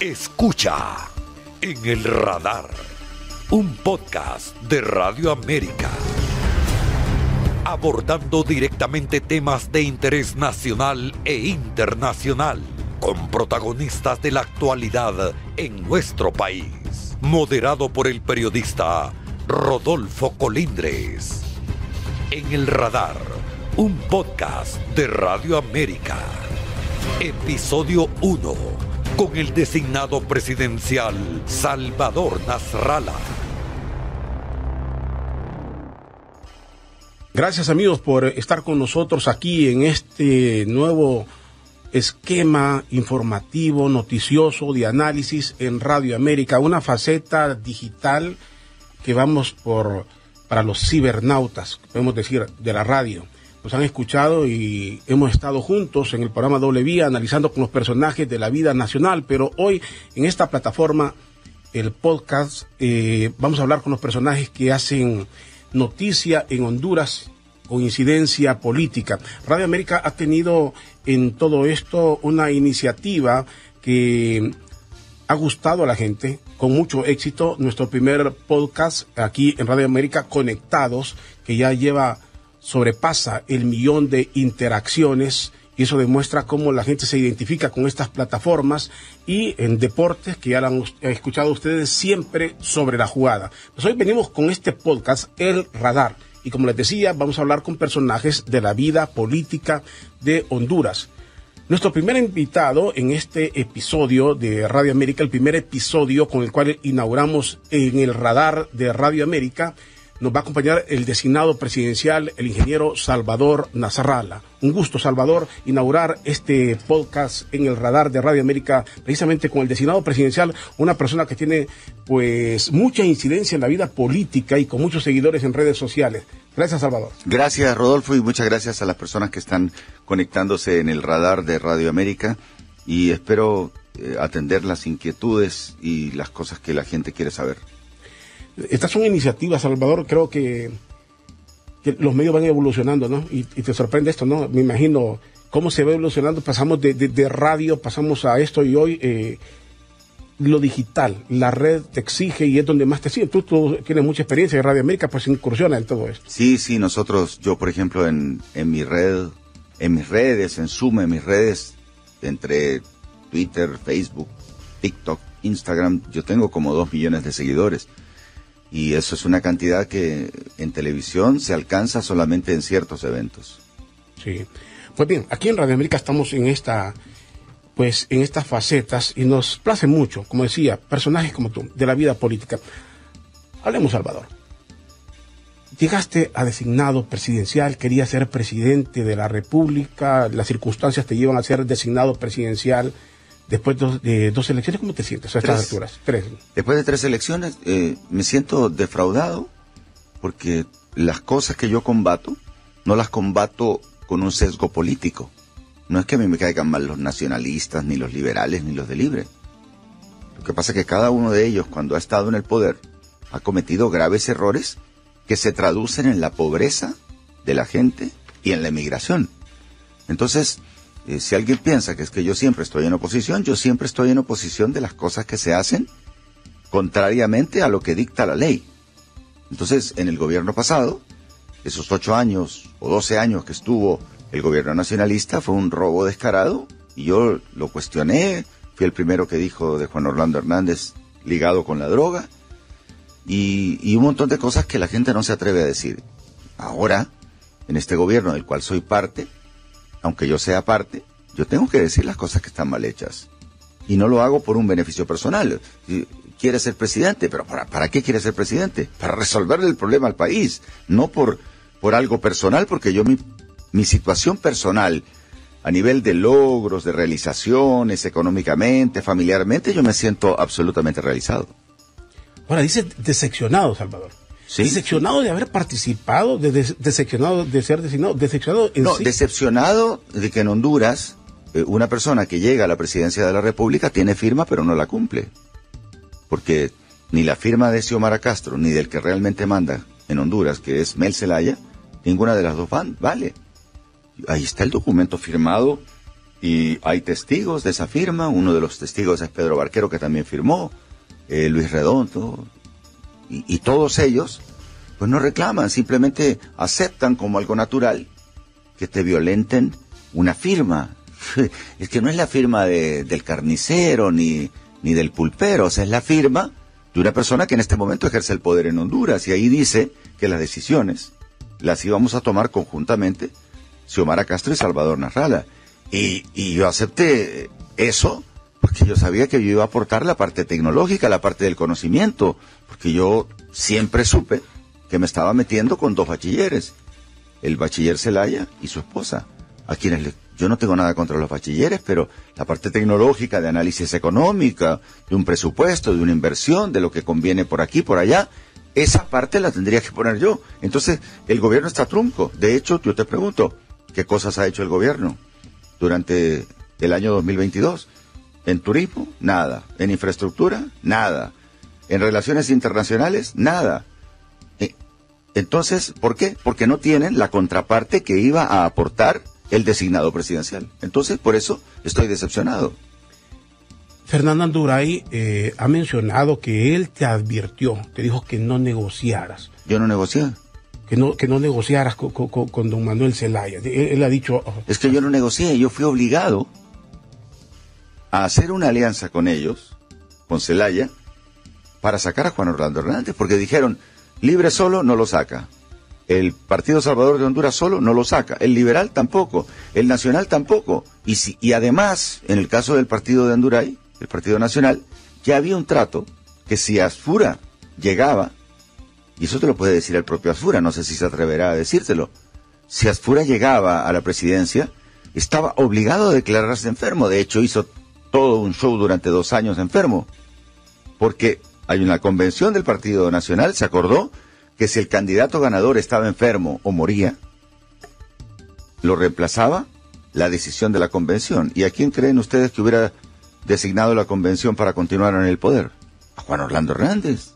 Escucha en el radar un podcast de Radio América abordando directamente temas de interés nacional e internacional con protagonistas de la actualidad en nuestro país. Moderado por el periodista Rodolfo Colindres. En el radar, un podcast de Radio América. Episodio 1 con el designado presidencial Salvador Nasralla. Gracias amigos por estar con nosotros aquí en este nuevo esquema informativo, noticioso, de análisis en Radio América, una faceta digital que vamos por para los cibernautas, podemos decir, de la radio nos han escuchado y hemos estado juntos en el programa Doble Vía analizando con los personajes de la vida nacional, pero hoy en esta plataforma, el podcast, eh, vamos a hablar con los personajes que hacen noticia en Honduras con incidencia política. Radio América ha tenido en todo esto una iniciativa que ha gustado a la gente con mucho éxito. Nuestro primer podcast aquí en Radio América, Conectados, que ya lleva sobrepasa el millón de interacciones y eso demuestra cómo la gente se identifica con estas plataformas y en deportes que ya han escuchado ustedes siempre sobre la jugada. Pues hoy venimos con este podcast, El Radar, y como les decía, vamos a hablar con personajes de la vida política de Honduras. Nuestro primer invitado en este episodio de Radio América, el primer episodio con el cual inauguramos en el radar de Radio América, nos va a acompañar el designado presidencial, el ingeniero Salvador Nazarrala. Un gusto, Salvador, inaugurar este podcast en el radar de Radio América, precisamente con el designado presidencial, una persona que tiene pues mucha incidencia en la vida política y con muchos seguidores en redes sociales. Gracias, Salvador. Gracias, Rodolfo, y muchas gracias a las personas que están conectándose en el radar de Radio América y espero eh, atender las inquietudes y las cosas que la gente quiere saber. Estas son iniciativas, Salvador, creo que, los medios van evolucionando, ¿no? Y, te sorprende esto, ¿no? Me imagino cómo se va evolucionando, pasamos de, radio, pasamos a esto y hoy eh, lo digital, la red te exige y es donde más te sigue. Tú, tú, tienes mucha experiencia en Radio América, pues incursiona en todo esto. Sí, sí, nosotros, yo por ejemplo en, en mi red, en mis redes, en Zoom, en mis redes, entre Twitter, Facebook, TikTok, Instagram, yo tengo como dos millones de seguidores. Y eso es una cantidad que en televisión se alcanza solamente en ciertos eventos. Sí. Pues bien, aquí en Radio América estamos en esta, pues en estas facetas y nos place mucho, como decía, personajes como tú, de la vida política. Hablemos, Salvador. Llegaste a designado presidencial, querías ser presidente de la República, las circunstancias te llevan a ser designado presidencial después de dos elecciones, ¿cómo te sientes a estas alturas? Tres. Después de tres elecciones eh, me siento defraudado porque las cosas que yo combato no las combato con un sesgo político. No es que a mí me caigan mal los nacionalistas, ni los liberales, ni los de libre. Lo que pasa es que cada uno de ellos, cuando ha estado en el poder, ha cometido graves errores que se traducen en la pobreza de la gente y en la emigración. Entonces, eh, si alguien piensa que es que yo siempre estoy en oposición, yo siempre estoy en oposición de las cosas que se hacen contrariamente a lo que dicta la ley. Entonces, en el gobierno pasado, esos ocho años o doce años que estuvo el gobierno nacionalista fue un robo descarado y yo lo cuestioné, fui el primero que dijo de Juan Orlando Hernández ligado con la droga y, y un montón de cosas que la gente no se atreve a decir. Ahora, en este gobierno del cual soy parte, aunque yo sea parte, yo tengo que decir las cosas que están mal hechas. Y no lo hago por un beneficio personal. Quiere ser presidente, pero ¿para, qué quiere ser presidente? Para resolverle el problema al país, no por, por algo personal, porque yo mi, mi situación personal, a nivel de logros, de realizaciones, económicamente, familiarmente, yo me siento absolutamente realizado. Ahora, dice decepcionado, Salvador. Decepcionado de haber participado, de, decepcionado de ser designado, decepcionado en No, decepcionado de que en Honduras eh, una persona que llega a la presidencia de la República tiene firma pero no la cumple. Porque ni la firma de Xiomara Castro ni del que realmente manda en Honduras, que es Mel Zelaya, ninguna de las dos van, vale. Ahí está el documento firmado Y hay testigos de esa firma, uno de los testigos es Pedro Barquero que también firmó, eh, Luis Redondo, y, todos ellos, pues no reclaman, simplemente aceptan como algo natural que te violenten una firma. Es que no es la firma de- del carnicero ni, ni del pulpero, o sea, es la firma de una persona que en este momento ejerce el poder en Honduras. Y ahí dice que las decisiones las íbamos a tomar conjuntamente Xiomara Castro y Salvador Narrala. Y, y yo acepté eso porque yo sabía que yo iba a aportar la parte tecnológica, la parte del conocimiento, porque yo siempre supe que me estaba metiendo con dos bachilleres, el bachiller Celaya y su esposa, a quienes le- yo no tengo nada contra los bachilleres, pero la parte tecnológica de análisis económica, de un presupuesto, de una inversión, de lo que conviene por aquí, por allá, esa parte la tendría que poner yo. Entonces, el gobierno está trunco. De hecho, yo te pregunto, ¿qué cosas ha hecho el gobierno durante el año 2022? En turismo, nada. En infraestructura, nada. En relaciones internacionales, nada. Eh, Entonces, ¿por qué? Porque no tienen la contraparte que iba a aportar el designado presidencial. Entonces, por eso estoy decepcionado. Fernando Anduray eh, ha mencionado que él te advirtió, te dijo que no negociaras, Yo no negocié. que no, que no negociaras con, con- don Manuel Zelaya. Él, él ha dicho, oh, Es que yo no negocié, yo fui obligado a hacer una alianza con ellos, con Celaya, para sacar a Juan Orlando Hernández, porque dijeron, libre solo no lo saca. El Partido Salvador de Honduras solo no lo saca. El liberal tampoco. El nacional tampoco. Y, si, y además, en el caso del Partido de Honduray, el Partido Nacional, ya había un trato que si Asfura llegaba, y eso te lo puede decir el propio Asfura, no sé si se atreverá a decírtelo, si Asfura llegaba a la presidencia, estaba obligado a declararse enfermo. De hecho, hizo todo un show durante dos años enfermo. Porque hay una convención del Partido Nacional, se acordó que si el candidato ganador estaba enfermo o moría, lo reemplazaba la decisión de la convención. ¿Y a quién creen ustedes que hubiera designado la convención para continuar en el poder? A Juan Orlando Hernández.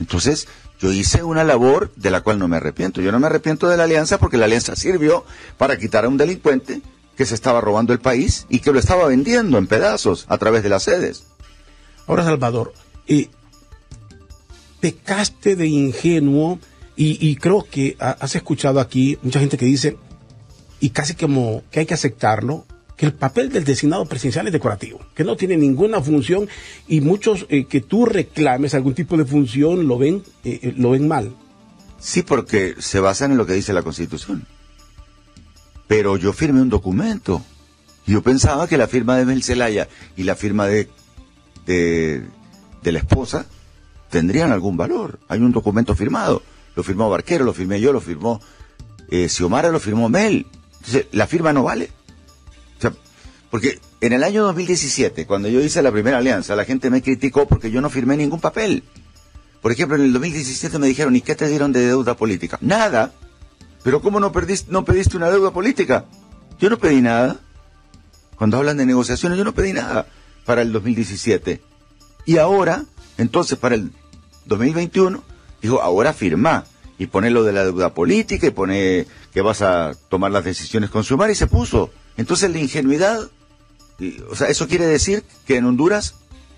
Entonces, yo hice una labor de la cual no me arrepiento. Yo no me arrepiento de la alianza porque la alianza sirvió para quitar a un delincuente que se estaba robando el país y que lo estaba vendiendo en pedazos a través de las sedes. ahora Salvador, eh, pecaste de ingenuo y, creo que ha- has escuchado aquí mucha gente que dice, y casi como que hay que aceptarlo, que el papel del designado presidencial es decorativo, que no tiene ninguna función y muchos eh, que tú reclames algún tipo de función lo ven, eh, eh, lo ven mal. Sí, porque se basan en lo que dice la Constitución. Pero yo firmé un documento. Yo pensaba que la firma de Mel Zelaya y la firma de, de la esposa tendrían algún valor. Hay un documento firmado. Lo firmó Barquero, lo firmé yo, lo firmó eh, Xiomara, lo firmó Mel. Entonces, la firma no vale. O sea, porque en el año 2017, cuando yo hice la primera alianza, la gente me criticó porque yo no firmé ningún papel. Por ejemplo, en el 2017 me dijeron, ¿y qué te dieron de deuda política? Nada. Pero ¿cómo no, perdiste, no pediste una deuda política? Yo no pedí nada. Cuando hablan de negociaciones, yo no pedí nada para el 2017. Y ahora, entonces, para el 2021, dijo, ahora firma y pone lo de la deuda política y pone que vas a tomar las decisiones con Sumar y se puso. Entonces la ingenuidad, o sea, eso quiere decir que en Honduras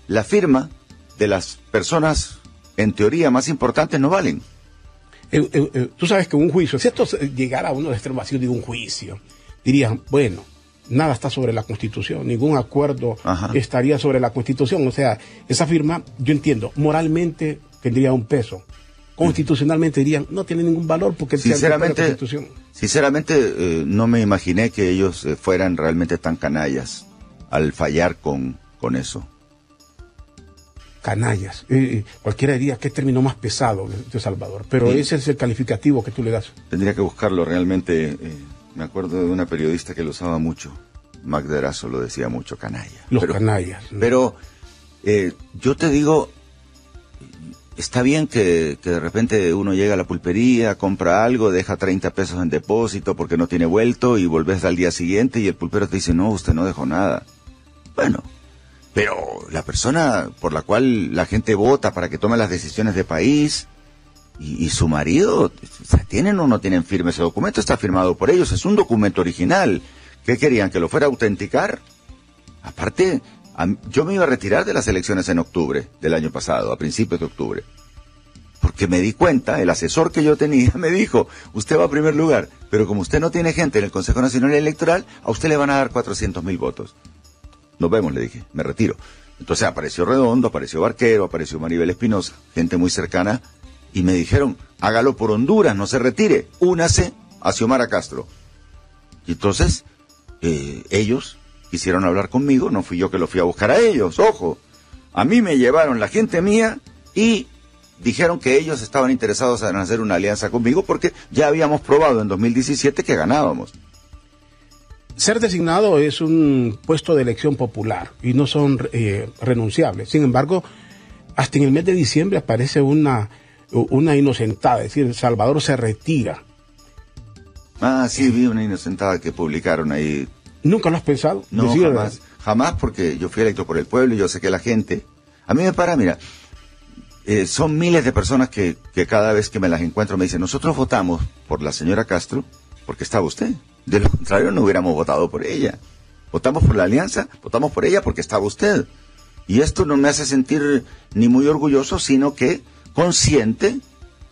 la firma de las personas en teoría más importantes no valen. Eh, eh, eh, tú sabes que un juicio, si esto llegara a uno de extremo vacío de un juicio, dirían, bueno, nada está sobre la Constitución, ningún acuerdo Ajá. estaría sobre la Constitución. O sea, esa firma, yo entiendo, moralmente tendría un peso. Constitucionalmente dirían, no tiene ningún valor porque altera la Sinceramente, Constitución. sinceramente eh, no me imaginé que ellos eh, fueran realmente tan canallas al fallar con, con eso. Canallas. Eh, cualquiera diría que término más pesado de, Salvador, pero Sí. ese es el calificativo que tú le das. Tendría que buscarlo realmente. me acuerdo de una periodista que lo usaba mucho. Magderazo lo decía mucho, canalla. Los Pero- canallas. Pero yo te digo, está bien que, de repente uno llega a la pulpería, compra algo, deja 30 pesos en depósito porque no tiene vuelto y volvés al día siguiente y el pulpero te dice, no, usted no dejó nada. Bueno, pero la persona por la cual la gente vota para que tome las decisiones de país y, y su marido, ¿tienen o no tienen firme ese documento? Está firmado por ellos, es un documento original. ¿Qué querían? ¿Que lo fuera a autenticar? Aparte, yo me iba a retirar de las elecciones en octubre del año pasado, a principios de octubre. Porque me di cuenta, el asesor que yo tenía me dijo, usted va a primer lugar, pero como usted no tiene gente en el Consejo Nacional Electoral, a usted le van a dar 400 mil votos. Nos vemos, le dije, me retiro. Entonces apareció Redondo, apareció Barquero, apareció Maribel Espinosa, gente muy cercana, y me dijeron, hágalo por Honduras, no se retire, únase a Xiomara Castro. Y entonces, eh, ellos quisieron hablar conmigo, no fui yo que lo fui a buscar a ellos, ojo. A mí me llevaron la gente mía y dijeron que ellos estaban interesados en hacer una alianza conmigo porque ya habíamos probado en 2017 que ganábamos. Ser designado es un puesto de elección popular y no son eh, renunciables. Sin embargo, hasta en el mes de diciembre aparece una, una inocentada, es decir, Salvador se retira. Ah, sí, vi una inocentada que publicaron ahí. ¿Nunca lo has pensado? No, jamás. Jamás porque yo fui electo por el pueblo y yo sé que la gente... A mí me para, mira, eh, son miles de personas que, que, cada vez que me las encuentro me dicen, nosotros votamos por la señora Castro porque estaba usted. De lo contrario, no hubiéramos votado por ella. Votamos por la alianza, votamos por ella porque estaba usted. Y esto no me hace sentir ni muy orgulloso, sino que consciente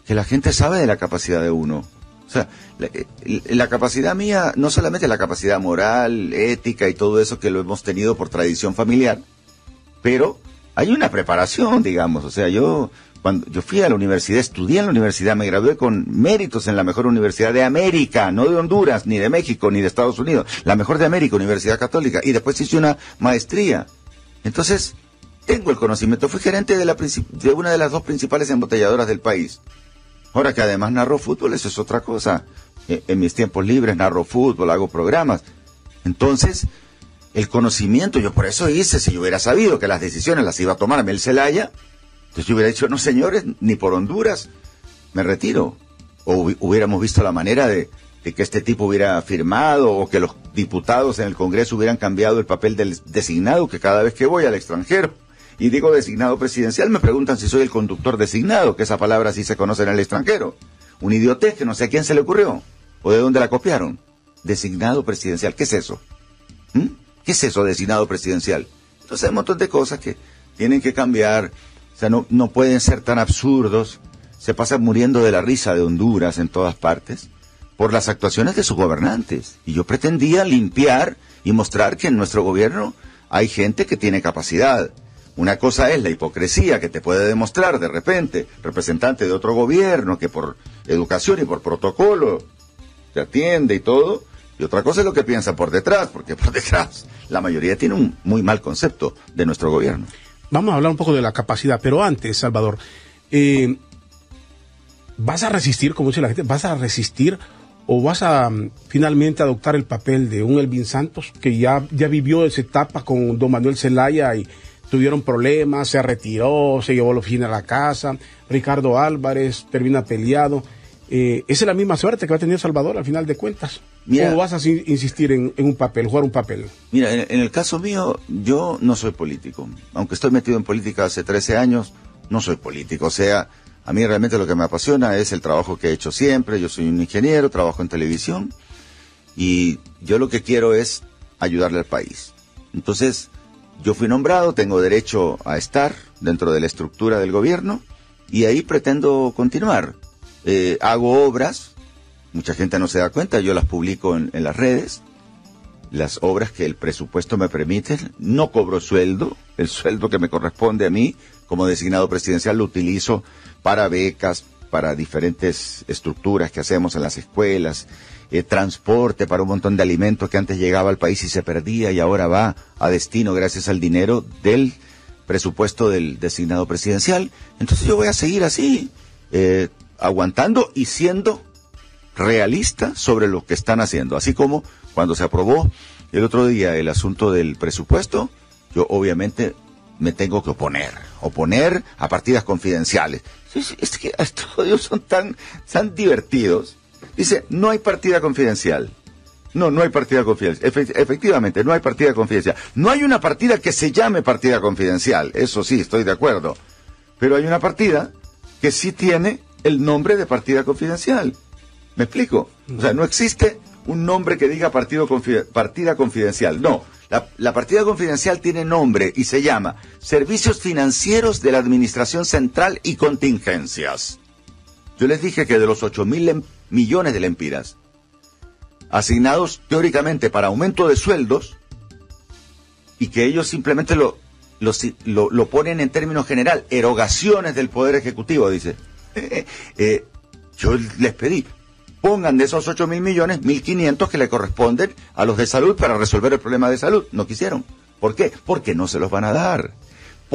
que la gente sabe de la capacidad de uno. Sea, la, eh, la, capacidad mía, no solamente la capacidad moral, ética y todo eso que lo hemos tenido por tradición familiar, pero hay una preparación, digamos. O sea, yo cuando yo fui a la universidad, estudié en la universidad, me gradué con méritos en la mejor universidad de América, no de Honduras, ni de México, ni de Estados Unidos, la mejor de América, Universidad Católica, y después hice una maestría. Entonces, tengo el conocimiento, fui gerente de, la, de una de las dos principales embotelladoras del país. Ahora que además narro fútbol, eso es otra cosa. E, en mis tiempos libres narro fútbol, hago programas. Entonces, el conocimiento, yo por eso hice, si yo hubiera sabido que las decisiones las iba a tomar Mel Zelaya, entonces yo hubiera dicho, no señores, ni por Honduras, me retiro. O hubiéramos visto la manera de, que este tipo hubiera firmado o que los diputados en el Congreso hubieran cambiado el papel del designado, que cada vez que voy al extranjero y digo designado presidencial, me preguntan si soy el conductor designado, que esa palabra sí se conoce en el extranjero. Un idiotez que no sé a quién se le ocurrió o de dónde la copiaron. Designado presidencial, ¿qué es eso? ¿Mm? ¿Qué es eso, designado presidencial? Entonces hay un montón de cosas que tienen que cambiar, o sea, no, no pueden ser tan absurdos. Se pasan muriendo de la risa de Honduras en todas partes por las actuaciones de sus gobernantes. Y yo pretendía limpiar y mostrar que en nuestro gobierno hay gente que tiene capacidad. Una cosa es la hipocresía que te puede demostrar de repente representante de otro gobierno que por educación y por protocolo te atiende y todo, y otra cosa es lo que piensa por detrás, porque por detrás la mayoría tiene un muy mal concepto de nuestro gobierno. Vamos a hablar un poco de la capacidad, pero antes, Salvador, eh, ¿vas a resistir, como dice la gente, vas a resistir o vas a mm, finalmente adoptar el papel de un Elvin Santos que ya, ya vivió esa etapa con don Manuel Zelaya y tuvieron problemas, se retiró, se llevó la oficina a la casa, Ricardo Álvarez termina peleado. Eh, esa es la misma suerte que va a tener Salvador al final de cuentas. ¿O vas a insistir en, un papel, jugar un papel? Mira, en, el caso mío, yo no soy político. Aunque estoy metido en política hace 13 años, no soy político. O sea, a mí realmente lo que me apasiona es el trabajo que he hecho siempre. Yo soy un ingeniero, trabajo en televisión y yo lo que quiero es ayudarle al país. Entonces, yo fui nombrado, tengo derecho a estar dentro de la estructura del gobierno y ahí pretendo continuar. Eh, hago obras, mucha gente no se da cuenta, yo las publico en, las redes, las obras que el presupuesto me permite, no cobro sueldo, el sueldo que me corresponde a mí como designado presidencial lo utilizo para becas, para diferentes estructuras que hacemos en las escuelas, eh, transporte para un montón de alimentos que antes llegaba al país y se perdía y ahora va a destino gracias al dinero del presupuesto del designado presidencial. Entonces yo voy a seguir así, eh, aguantando y siendo realista sobre lo que están haciendo. Así como cuando se aprobó el otro día el asunto del presupuesto, yo obviamente me tengo que oponer, oponer a partidas confidenciales. Es que estos son tan, tan divertidos. Dice, no hay partida confidencial. No, no hay partida confidencial. efectivamente, no hay partida confidencial. No hay una partida que se llame partida confidencial. Eso sí, estoy de acuerdo. Pero hay una partida que sí tiene el nombre de partida confidencial. ¿Me explico? O sea, no existe un nombre que diga partida confidencial. No, La, partida confidencial tiene nombre y se llama Servicios Financieros de la Administración Central y Contingencias. Yo les dije que de los 8 mil millones de lempiras asignados teóricamente para aumento de sueldos y que ellos simplemente lo, lo, lo, ponen en términos general, erogaciones del Poder Ejecutivo, dice. Eh, yo les pedí, pongan de esos 8 mil millones, 1.500 que le corresponden a los de salud para resolver el problema de salud. No quisieron. ¿Por qué? Porque no se los van a dar.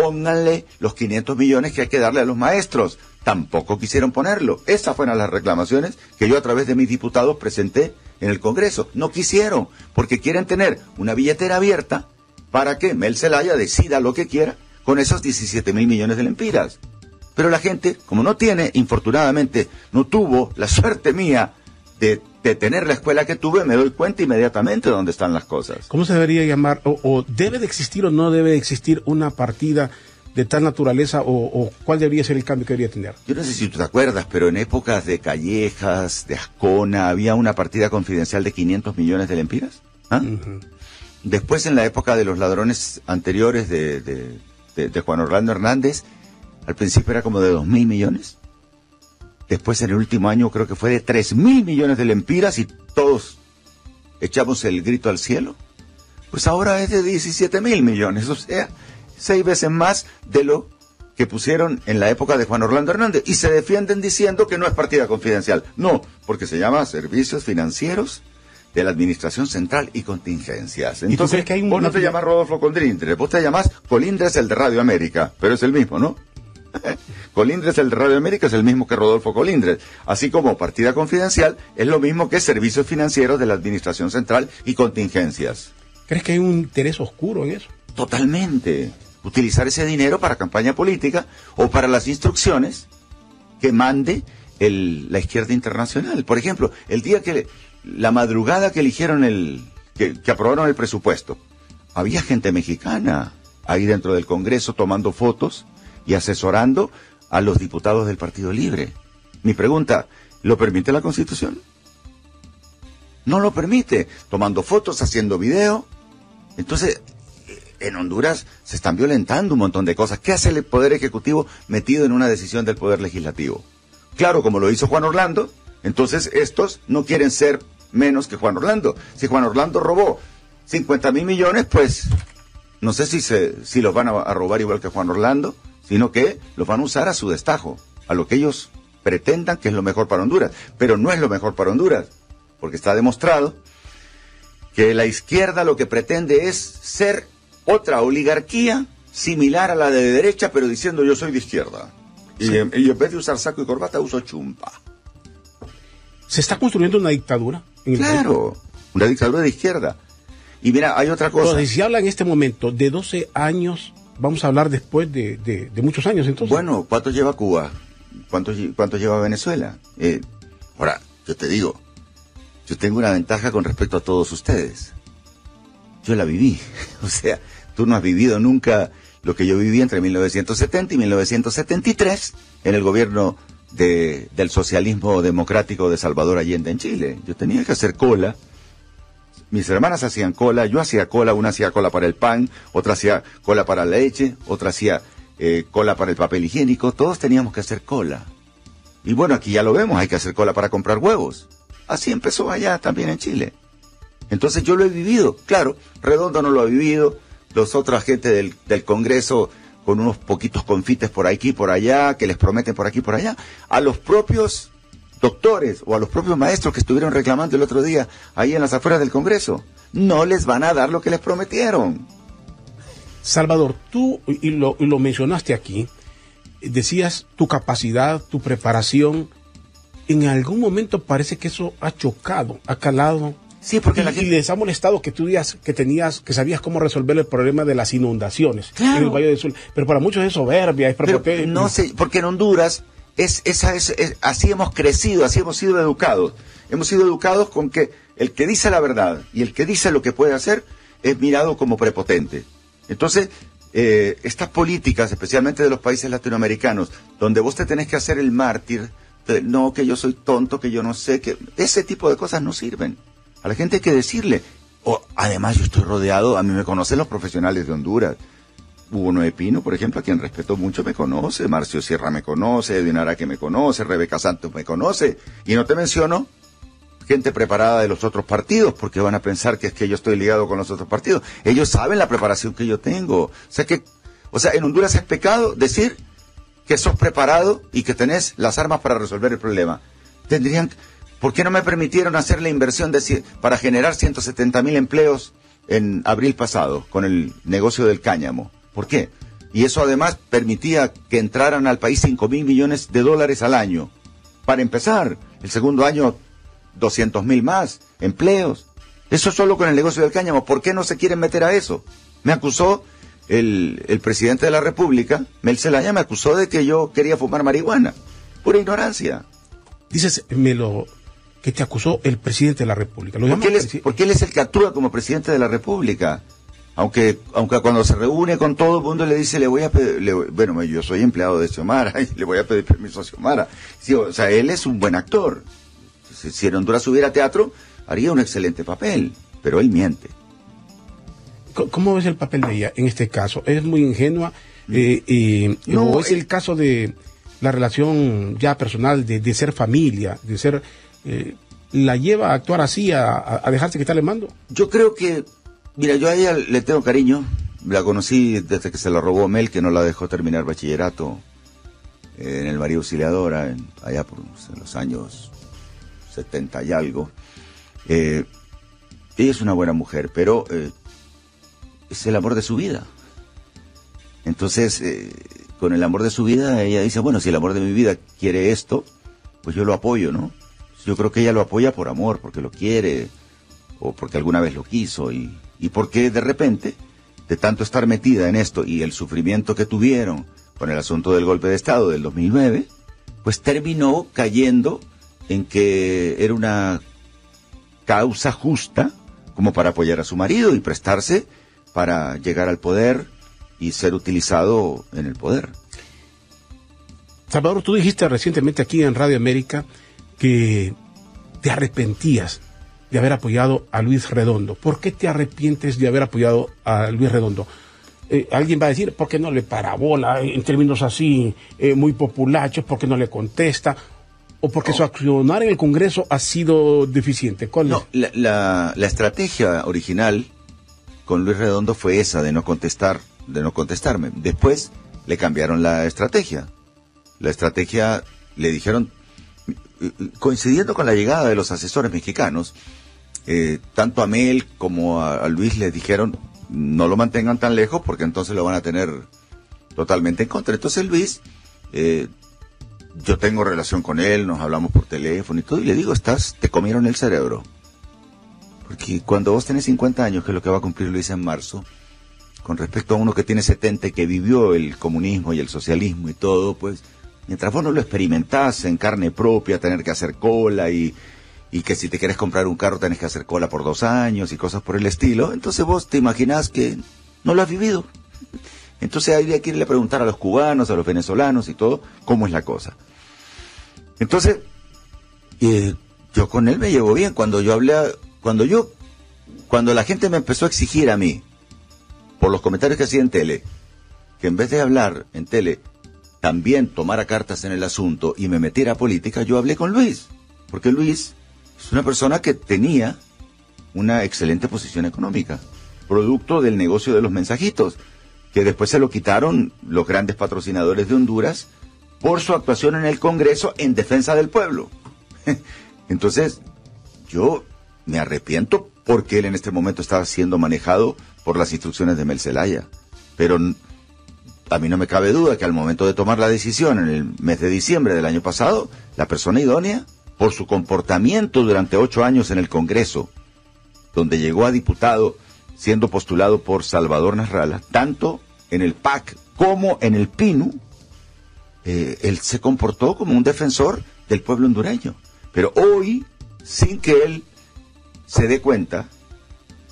Pónganle los 500 millones que hay que darle a los maestros. Tampoco quisieron ponerlo. Esas fueron las reclamaciones que yo a través de mis diputados presenté en el Congreso. No quisieron, porque quieren tener una billetera abierta para que Mel Zelaya decida lo que quiera con esos 17 mil millones de lempiras. Pero la gente, como no tiene, infortunadamente, no tuvo la suerte mía de, tener la escuela que tuve, me doy cuenta inmediatamente de dónde están las cosas. ¿Cómo se debería llamar, o, debe de existir o no debe de existir una partida de tal naturaleza, o, cuál debería ser el cambio que debería tener? Yo no sé si tú te acuerdas, pero en épocas de Callejas, de Ascona, había una partida confidencial de 500 millones de lempiras. ¿Ah? Después, en la época de los ladrones anteriores de, de, Juan Orlando Hernández, al principio era como de dos mil millones. Después, en el último año, creo que fue de tres mil millones de lempiras y todos echamos el grito al cielo. Pues ahora es de 17 mil millones, o sea, seis veces más de lo que pusieron en la época de Juan Orlando Hernández. Y se defienden diciendo que no es partida confidencial. No, porque se llama servicios financieros de la Administración Central y Contingencias. Entonces, que hay un... vos no te llamas Rodolfo Colindres, vos te llamas Colindres el de Radio América, pero es el mismo, ¿no? Colindres el de Radio América es el mismo que Rodolfo Colindres, así como partida confidencial es lo mismo que servicios financieros de la Administración Central y Contingencias. ¿Crees que hay un interés oscuro en eso? Totalmente. Utilizar ese dinero para campaña política o para las instrucciones que mande el, la izquierda internacional. Por ejemplo, el día que la madrugada que eligieron el, que, aprobaron el presupuesto, había gente mexicana ahí dentro del Congreso tomando fotos y asesorando a los diputados del Partido Libre. Mi pregunta, ¿lo permite la Constitución? No lo permite, tomando fotos, haciendo video. Entonces, en Honduras se están violentando un montón de cosas. ¿Qué hace el Poder Ejecutivo metido en una decisión del Poder Legislativo? Claro, como lo hizo Juan Orlando, entonces estos no quieren ser menos que Juan Orlando. Si Juan Orlando robó 50 mil millones, pues no sé si, se, si los van a, robar igual que Juan Orlando, sino que los van a usar a su destajo, a lo que ellos pretendan que es lo mejor para Honduras. Pero no es lo mejor para Honduras, porque está demostrado que la izquierda lo que pretende es ser otra oligarquía similar a la de derecha, pero diciendo yo soy de izquierda. Y, en, y en vez de usar saco y corbata, uso chumpa. ¿Se está construyendo una dictadura? claro, una dictadura de izquierda. Y mira, hay otra cosa. Si se habla en este momento de 12 años, vamos a hablar después de, muchos años entonces. Bueno, ¿cuánto lleva Cuba? ¿Cuánto, cuánto lleva Venezuela? Eh, ahora, yo te digo, yo tengo una ventaja con respecto a todos ustedes. Yo la viví. o sea, tú no has vivido nunca lo que yo viví entre 1970 y 1973 en el gobierno de, del socialismo democrático de Salvador Allende en Chile. Yo tenía que hacer cola. Mis hermanas hacían cola, yo hacía cola, una hacía cola para el pan, otra hacía cola para la leche, otra hacía eh, cola para el papel higiénico, todos teníamos que hacer cola. Y bueno, aquí ya lo vemos, hay que hacer cola para comprar huevos. Así empezó allá también en Chile. Entonces yo lo he vivido, claro, Redondo no lo ha vivido, los otros agentes del, del Congreso con unos poquitos confites por aquí, por allá, que les prometen por aquí, por allá, a los propios doctores o a los propios maestros que estuvieron reclamando el otro día ahí en las afueras del Congreso. No les van a dar lo que les prometieron. Salvador, tú, y lo, y lo mencionaste aquí, decías tu capacidad, tu preparación, en algún momento parece que eso ha chocado, ha calado Sí, porque y, la gente... y les ha molestado que tú digas que tenías, que sabías cómo resolver el problema de las inundaciones en el Valle del Sur. Pero para muchos es soberbia, es Pero, No sé, porque en Honduras es, esa es, así hemos crecido, así hemos sido educados. Hemos sido educados con que el que dice la verdad y el que dice lo que puede hacer es mirado como prepotente. Entonces, eh, estas políticas, especialmente de los países latinoamericanos, donde vos te tenés que hacer el mártir, no, que yo soy tonto, que yo no sé, que ese tipo de cosas no sirven. A la gente hay que decirle, además, yo estoy rodeado, a mí me conocen los profesionales de Honduras. Hugo Noé Pino, por ejemplo, a quien respeto mucho, me conoce. Marcio Sierra me conoce, Edwin que me conoce, Rebeca Santos me conoce. Y no te menciono gente preparada de los otros partidos, porque van a pensar que es que yo estoy ligado con los otros partidos. Ellos saben la preparación que yo tengo. O sea que, o sea, en Honduras es pecado decir que sos preparado y que tenés las armas para resolver el problema. Tendrían, ¿por qué no me permitieron hacer la inversión de, para generar 170 mil empleos en abril pasado con el negocio del cáñamo? ¿Por qué? Y eso además permitía que entraran al país 5 mil millones de dólares al año. Para empezar, el segundo año 200 mil más empleos. Eso solo con el negocio del cáñamo. ¿Por qué no se quieren meter a eso? Me acusó el, el presidente de la República, Mel Zelaya, me acusó de que yo quería fumar marihuana. Pura ignorancia. Dices, me lo que te acusó el presidente de la República. porque, él es, porque él es el que actúa como presidente de la República. Aunque, aunque cuando se reúne con todo el mundo le dice, le voy a pedir, bueno, yo soy empleado de Xiomara y le voy a pedir permiso a Xiomara. o sea, él es un buen actor si en Honduras hubiera teatro, haría un excelente papel, pero él miente. ¿Cómo ves el papel de ella en este caso? ¿Es muy ingenua? Mm. Eh, no, ¿O es el caso de la relación ya personal, de, ser familia, de ser... Eh, ¿La lleva a actuar así, a, dejarse que el mando? Yo creo que, mira, yo a ella le tengo cariño. La conocí desde que se la robó Mel, que no la dejó terminar bachillerato en el María Auxiliadora, allá por los años 70 y algo. Eh, ella es una buena mujer, pero eh, es el amor de su vida. Entonces, eh, con el amor de su vida, ella dice, bueno, si el amor de mi vida quiere esto, pues yo lo apoyo, ¿no? Yo creo que ella lo apoya por amor, porque lo quiere, o porque alguna vez lo quiso, y, y porque de repente, de tanto estar metida en esto y el sufrimiento que tuvieron con el asunto del golpe de Estado del 2009, pues terminó cayendo en que era una causa justa como para apoyar a su marido y prestarse para llegar al poder y ser utilizado en el poder. Salvador, tú dijiste recientemente aquí en Radio América que te arrepentías de haber apoyado a Luis Redondo. ¿Por qué te arrepientes de haber apoyado a Luis Redondo? Eh, alguien va a decir, ¿por qué no le parabola en términos así eh, muy populachos? ¿Por qué no le contesta? o porque su accionar en el Congreso ha sido deficiente? no, la, estrategia original con Luis Redondo fue esa de no contestar, de no contestarme. Después le cambiaron la estrategia. La estrategia le dijeron, coincidiendo con la llegada de los asesores mexicanos, eh, tanto a Mel como a, Luis le dijeron, no lo mantengan tan lejos porque entonces lo van a tener totalmente en contra. Entonces Luis eh, yo tengo relación con él, nos hablamos por teléfono y todo, y le digo, estás, te comieron el cerebro. Porque cuando vos tenés 50 años, que es lo que va a cumplir Luis en marzo, con respecto a uno que tiene 70 y que vivió el comunismo y el socialismo y todo, pues, mientras vos no lo experimentás en carne propia, tener que hacer cola y, y que si te querés comprar un carro tenés que hacer cola por dos años y cosas por el estilo, entonces vos te imaginás que no lo has vivido. Entonces habría que irle a preguntar a los cubanos, a los venezolanos y todo, cómo es la cosa. Entonces, eh, yo con él me llevo bien. Cuando yo hablé, cuando yo, cuando la gente me empezó a exigir a mí, por los comentarios que hacía en tele, que en vez de hablar en tele, también tomara cartas en el asunto y me metiera a política, yo hablé con Luis. Porque Luis es una persona que tenía una excelente posición económica, producto del negocio de los mensajitos que después se lo quitaron los grandes patrocinadores de Honduras por su actuación en el Congreso en defensa del pueblo. Entonces, yo me arrepiento porque él en este momento estaba siendo manejado por las instrucciones de Mel Zelaya. Pero a mí no me cabe duda que al momento de tomar la decisión en el mes de diciembre del año pasado, la persona idónea, por su comportamiento durante ocho años en el Congreso, donde llegó a diputado siendo postulado por Salvador Nasralla, tanto en el PAC como en el PINU, eh, él se comportó como un defensor del pueblo hondureño. Pero hoy, sin que él se dé cuenta,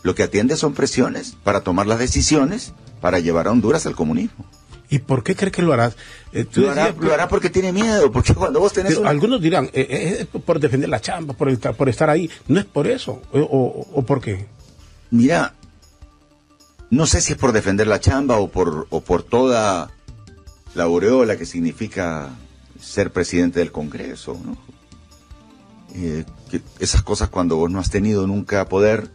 lo que atiende son presiones para tomar las decisiones para llevar a Honduras al comunismo. ¿Y por qué cree que lo harás? Eh, lo, hará, porque tiene miedo, porque cuando vos tenés... Algunos dirán, eh, es por defender la chamba, por estar, por estar ahí. No es por eso, o, o por qué. Mira, no sé si es por defender la chamba o por, o por toda la aureola que significa ser presidente del Congreso, ¿no? Eh, que esas cosas cuando vos no has tenido nunca poder,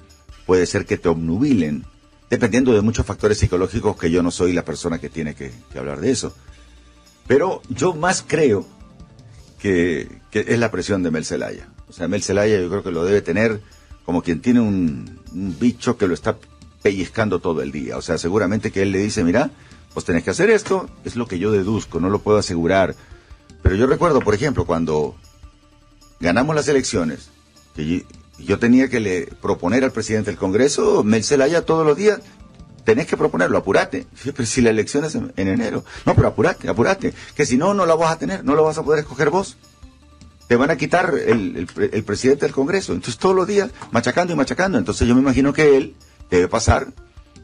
puede ser que te obnubilen, dependiendo de muchos factores psicológicos que yo no soy la persona que tiene que, hablar de eso. Pero yo más creo que, es la presión de Mel Zelaya. O sea, Mel Zelaya yo creo que lo debe tener como quien tiene un, bicho que lo está pellizcando todo el día. O sea, seguramente que él le dice, mira, pues tenés que hacer esto, es lo que yo deduzco, no lo puedo asegurar. Pero yo recuerdo, por ejemplo, cuando ganamos las elecciones, que yo, tenía que le proponer al presidente del Congreso, Mel Zelaya todos los días, tenés que proponerlo, apurate. Pero si la elección es en, enero. No, pero apurate, apurate. Que si no, no la vas a tener, no lo vas a poder escoger vos. Te van a quitar el, el presidente del Congreso. Entonces todos los días machacando y machacando. Entonces yo me imagino que él debe pasar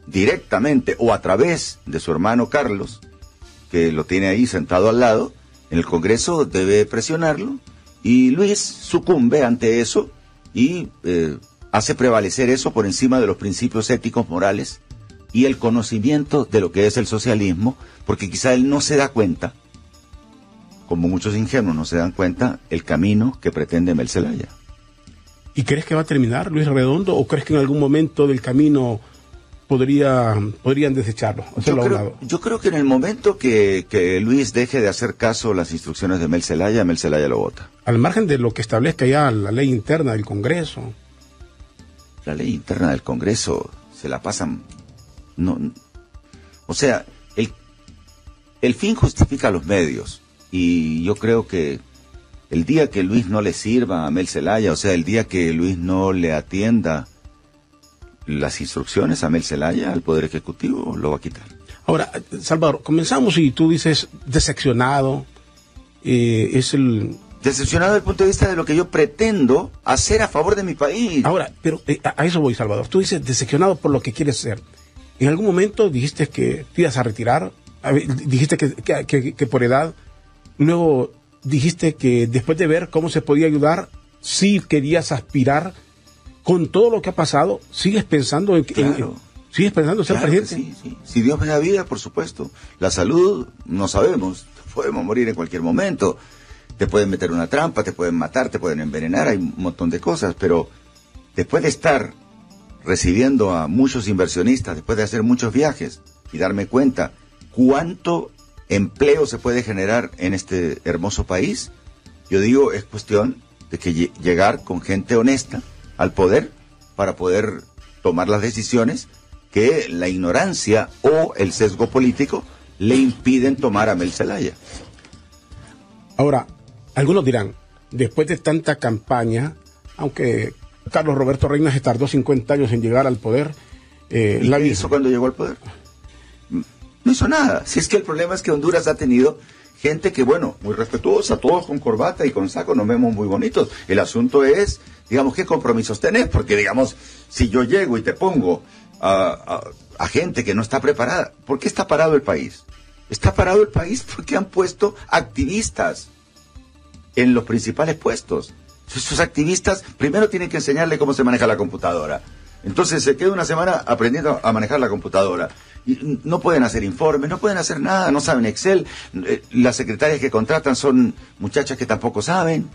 directamente o a través de su hermano Carlos, que lo tiene ahí sentado al lado, en el Congreso debe presionarlo y Luis sucumbe ante eso y eh, hace prevalecer eso por encima de los principios éticos, morales y el conocimiento de lo que es el socialismo, porque quizá él no se da cuenta, como muchos ingenuos no se dan cuenta, el camino que pretende Mel Zelaya. ¿Y crees que va a terminar Luis Redondo o crees que en algún momento del camino podría, podrían desecharlo, yo creo, que en el momento que, Luis deje de hacer caso a las instrucciones de Mel Zelaya, Mel Zelaya lo vota. Al margen de lo que establezca ya la ley interna del Congreso. La ley interna del Congreso se la pasan. No, o sea, el, el fin justifica los medios. Y yo creo que el día que Luis no le sirva a Mel Zelaya, o sea, el día que Luis no le atienda las instrucciones a Mel Zelaya, al Poder Ejecutivo, lo va a quitar. Ahora, Salvador, comenzamos y tú dices decepcionado, eh, es el... Decepcionado desde el punto de vista de lo que yo pretendo hacer a favor de mi país. Ahora, pero eh, a eso voy, Salvador. Tú dices decepcionado por lo que quieres hacer. En algún momento dijiste que te ibas a retirar, dijiste que, que por edad, luego dijiste que después de ver cómo se podía ayudar, sí querías aspirar con todo lo que ha pasado, sigues pensando en, claro. sigues pensando ser presidente. Sí, sí. Si Dios me da vida, por supuesto. La salud, no sabemos. Podemos morir en cualquier momento. Te pueden meter una trampa, te pueden matar, te pueden envenenar, hay un montón de cosas, pero después de estar recibiendo a muchos inversionistas, después de hacer muchos viajes y darme cuenta cuánto empleo se puede generar en este hermoso país, yo digo, es cuestión de que llegar con gente honesta, al poder para poder tomar las decisiones que la ignorancia o el sesgo político le impiden tomar a Mel Zelaya. Ahora, algunos dirán, después de tanta campaña, aunque Carlos Roberto Reina se tardó 50 años en llegar al poder, eh, ¿Y qué hizo cuando llegó al poder? No hizo nada. Si es que el problema es que Honduras ha tenido gente que, bueno, muy respetuosa, todos con corbata y con saco, nos vemos muy bonitos. El asunto es digamos, ¿qué compromisos tenés? Porque, digamos, si yo llego y te pongo a, gente que no está preparada, ¿por qué está parado el país? Está parado el país porque han puesto activistas en los principales puestos. Esos activistas primero tienen que enseñarle cómo se maneja la computadora. Entonces se queda una semana aprendiendo a manejar la computadora. Y no pueden hacer informes, no pueden hacer nada, no saben Excel. Eh, las secretarias que contratan son muchachas que tampoco saben.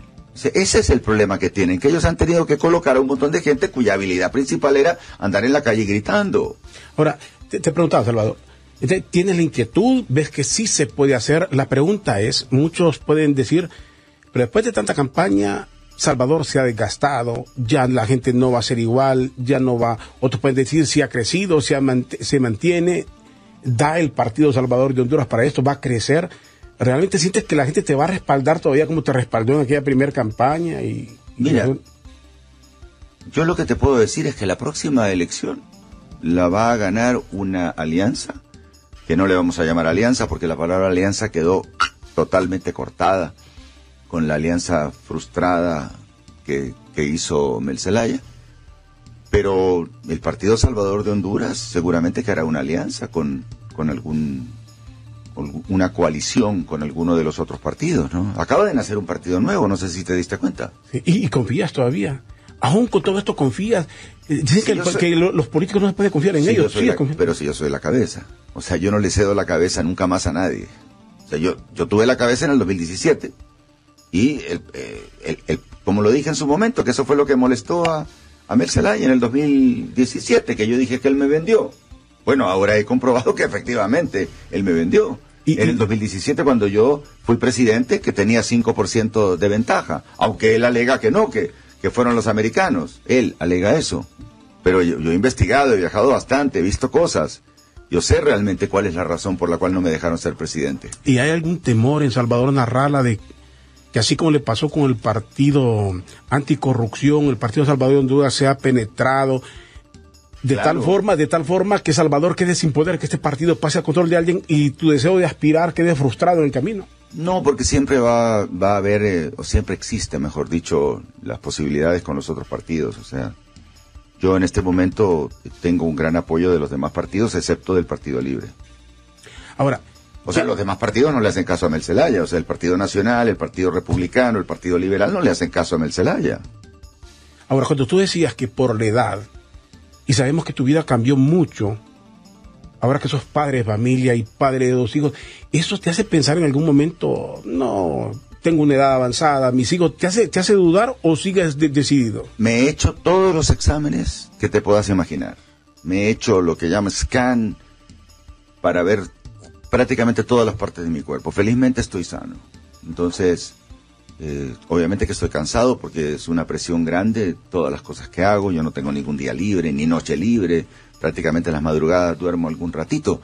Ese es el problema que tienen, que ellos han tenido que colocar a un montón de gente cuya habilidad principal era andar en la calle gritando. Ahora, te, te preguntaba, Salvador, ¿tienes la inquietud? ¿Ves que sí se puede hacer? La pregunta es, muchos pueden decir, pero después de tanta campaña, Salvador se ha desgastado, ya la gente no va a ser igual, ya no va, otros pueden decir si ha crecido, si se mantiene, da el Partido Salvador de Honduras para esto, va a crecer. ¿Realmente sientes que la gente te va a respaldar todavía como te respaldó en aquella primera campaña? Y, Mira, yo lo que te puedo decir es que la próxima elección la va a ganar una alianza, que no le vamos a llamar alianza porque la palabra alianza quedó totalmente cortada con la alianza frustrada que, que hizo Mel Zelaya. Pero el Partido Salvador de Honduras seguramente que hará una alianza con, con algún una coalición con alguno de los otros partidos, ¿no? Acaba de nacer un partido nuevo, no sé si te diste cuenta. y, confías todavía. aún con todo esto confías. Eh, dicen que, los políticos no se puede confiar en ellos. pero si yo soy la cabeza. O sea, yo no le cedo la cabeza nunca más a nadie. O sea, yo, yo tuve la cabeza en el 2017 y el, eh, el, como lo dije en su momento, que eso fue lo que molestó a, a Mercelay en el 2017, que yo dije que él me vendió. Bueno, ahora he comprobado que efectivamente él me vendió. Y, en el 2017, cuando yo fui presidente, que tenía 5% de ventaja, aunque él alega que no, que, que fueron los americanos. Él alega eso. Pero yo, he investigado, he viajado bastante, he visto cosas. Yo sé realmente cuál es la razón por la cual no me dejaron ser presidente. ¿Y hay algún temor en Salvador Narrala de que así como le pasó con el partido anticorrupción, el partido Salvador Honduras se ha penetrado de tal forma, de tal forma que Salvador quede sin poder, que este partido pase al control de alguien y tu deseo de aspirar quede frustrado en el camino. No, porque siempre va, va a haber, eh, o siempre existe, mejor dicho, las posibilidades con los otros partidos. O sea, yo en este momento tengo un gran apoyo de los demás partidos, excepto del Partido Libre. Ahora, o sea, los demás partidos no le hacen caso a Mel Zelaya. O sea, el Partido Nacional, el Partido Republicano, el Partido Liberal no le hacen caso a Mel Zelaya. Ahora, cuando tú decías que por la edad, y sabemos que tu vida cambió mucho, ahora que sos padre de familia y padre de dos hijos, ¿eso te hace pensar en algún momento, no, tengo una edad avanzada, mis hijos, ¿te hace, te hace dudar o sigues decidido? Me he hecho todos los exámenes que te puedas imaginar. Me he hecho lo que llama scan para ver prácticamente todas las partes de mi cuerpo. Felizmente estoy sano. Entonces, eh, obviamente que estoy cansado porque es una presión grande todas las cosas que hago. Yo no tengo ningún día libre, ni noche libre. Prácticamente en las madrugadas duermo algún ratito.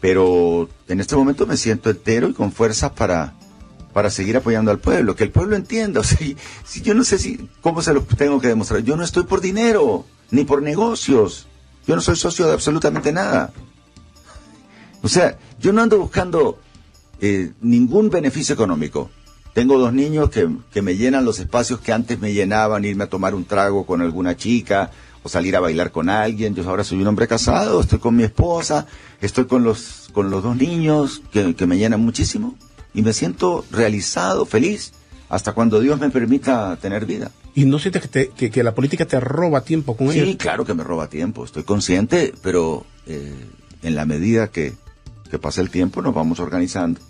Pero en este momento me siento entero y con fuerzas para, para seguir apoyando al pueblo. Que el pueblo entienda. O sea, si yo no sé si, cómo se lo tengo que demostrar. Yo no estoy por dinero, ni por negocios. Yo no soy socio de absolutamente nada. O sea, yo no ando buscando eh, ningún beneficio económico. Tengo dos niños que, que, me llenan los espacios que antes me llenaban, irme a tomar un trago con alguna chica o salir a bailar con alguien. Yo ahora soy un hombre casado, estoy con mi esposa, estoy con los, con los dos niños que, que me llenan muchísimo y me siento realizado, feliz, hasta cuando Dios me permita tener vida. ¿Y no sientes que, que, que la política te roba tiempo con ella? Sí, claro que me roba tiempo, estoy consciente, pero eh, en la medida que, que pasa el tiempo nos vamos organizando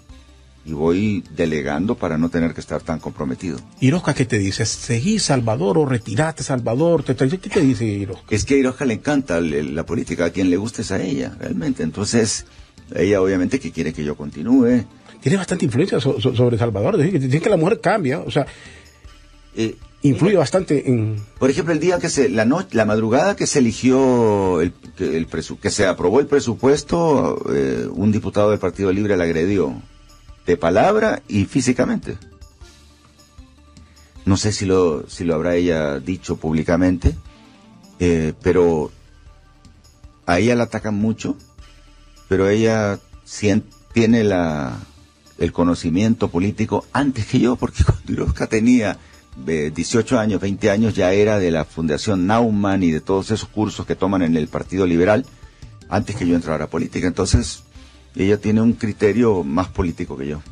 y voy delegando para no tener que estar tan comprometido. Irosca, ¿qué te dice? ¿Seguí Salvador o retirate Salvador? ¿Qué te dice Irosca? Es que a Irosca le encanta la política, a quien le guste es a ella, realmente. Entonces, ella obviamente que quiere que yo continúe. Tiene bastante influencia sobre Salvador, dice que la mujer cambia, o sea... Eh, influye bastante en... Por ejemplo, el día que se, la noche, la madrugada que se eligió, el, el que se aprobó el presupuesto, eh, un diputado del Partido Libre la agredió, de palabra y físicamente. No sé si lo, si lo habrá ella dicho públicamente, eh, pero a ella la atacan mucho, pero ella tiene la, el conocimiento político antes que yo, porque cuando Irosca tenía 18 años, 20 años, ya era de la Fundación Naumann y de todos esos cursos que toman en el Partido Liberal antes que yo entrara a política. Entonces, ella tiene un criterio más político que yo.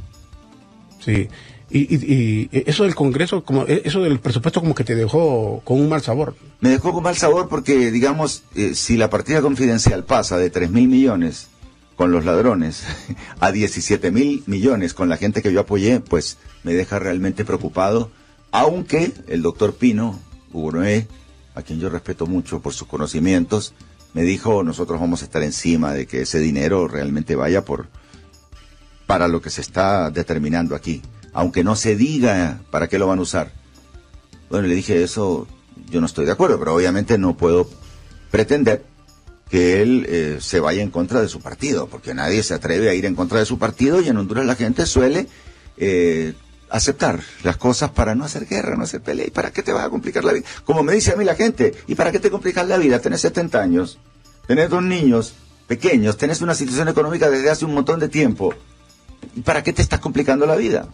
Sí. Y, eso del Congreso, como e, eso del presupuesto como que te dejó con un mal sabor. Me dejó con mal sabor porque, digamos, eh, si la partida confidencial pasa de 3 mil millones con los ladrones a 17 mil millones con la gente que yo apoyé, pues me deja realmente preocupado aunque el doctor Pino, Hugo Noé, a quien yo respeto mucho por sus conocimientos, me dijo, nosotros vamos a estar encima de que ese dinero realmente vaya por para lo que se está determinando aquí, aunque no se diga para qué lo van a usar. Bueno, le dije eso, yo no estoy de acuerdo, pero obviamente no puedo pretender que él eh, se vaya en contra de su partido, porque nadie se atreve a ir en contra de su partido y en Honduras la gente suele eh, aceptar las cosas para no hacer guerra, no hacer pelea. ¿Y para qué te vas a complicar la vida? Como me dice a mí la gente, ¿y para qué te complicas la vida? Tenés 70 años, tenés dos niños pequeños, tenés una situación económica desde hace un montón de tiempo. ¿Y para qué te estás complicando la vida?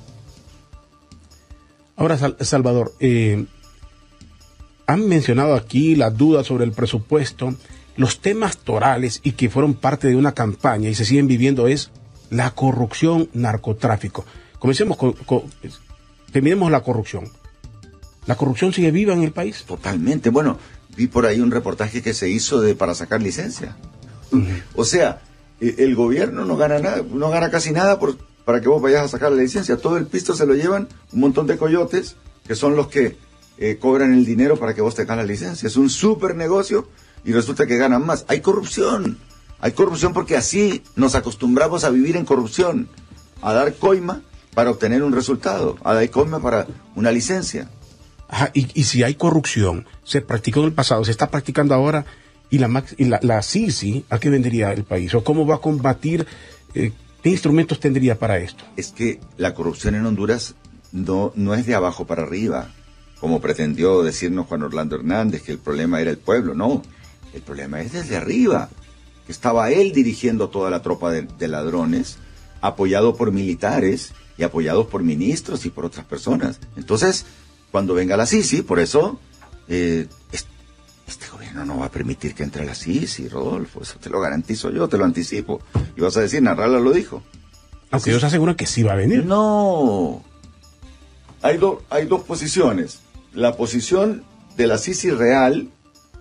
Ahora, Salvador, eh, han mencionado aquí las dudas sobre el presupuesto, los temas torales y que fueron parte de una campaña y se siguen viviendo es la corrupción, narcotráfico. Comencemos con, terminemos la corrupción. ¿La corrupción sigue viva en el país? Totalmente. Bueno, vi por ahí un reportaje que se hizo de para sacar licencia. O sea, e, el gobierno no gana nada, no gana casi nada por, para que vos vayas a sacar la licencia. Todo el pisto se lo llevan un montón de coyotes que son los que eh, cobran el dinero para que vos tengas la licencia. Es un súper negocio y resulta que ganan más. Hay corrupción. Hay corrupción porque así nos acostumbramos a vivir en corrupción, a dar coima para obtener un resultado, a dar coima para una licencia. y, y, si hay corrupción, se practicó en el pasado, se está practicando ahora, y la, y la, la CICI, ¿a qué vendría el país? ¿O cómo va a combatir? Eh, ¿Qué instrumentos tendría para esto? Es que la corrupción en Honduras no, no es de abajo para arriba, como pretendió decirnos Juan Orlando Hernández, que el problema era el pueblo. No, el problema es desde arriba. Estaba él dirigiendo toda la tropa de, ladrones, apoyado por militares y apoyados por ministros y por otras personas. Entonces, cuando venga la Sisi, por eso, eh, este gobierno no va a permitir que entre la Sisi, Rodolfo. Eso te lo garantizo yo, te lo anticipo. Y vas a decir, Narrala lo dijo. Aunque ellos aseguran que sí va a venir. No. Hay, hay dos posiciones. La posición de la Sisi real,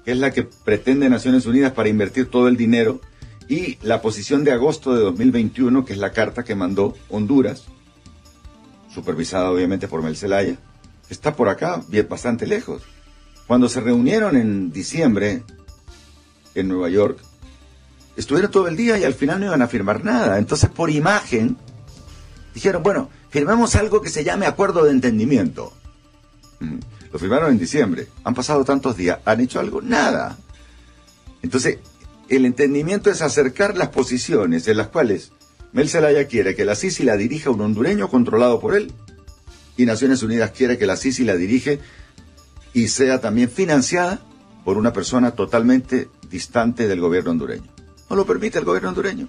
que es la que pretende Naciones Unidas para invertir todo el dinero, y la posición de agosto de 2021, que es la carta que mandó Honduras, supervisada obviamente por Mel Zelaya, está por acá, bastante lejos. Cuando se reunieron en diciembre en Nueva York, estuvieron todo el día y al final no iban a firmar nada. Entonces, por imagen, dijeron, bueno, firmemos algo que se llame acuerdo de entendimiento. Mm. Lo firmaron en diciembre. Han pasado tantos días. ¿Han hecho algo? Nada. Entonces, el entendimiento es acercar las posiciones en las cuales Mel Zelaya quiere que la Sisi la dirija un hondureño controlado por él y Naciones Unidas quiere que la Sisi la dirige y sea también financiada por una persona totalmente distante del gobierno hondureño. No lo permite el gobierno hondureño.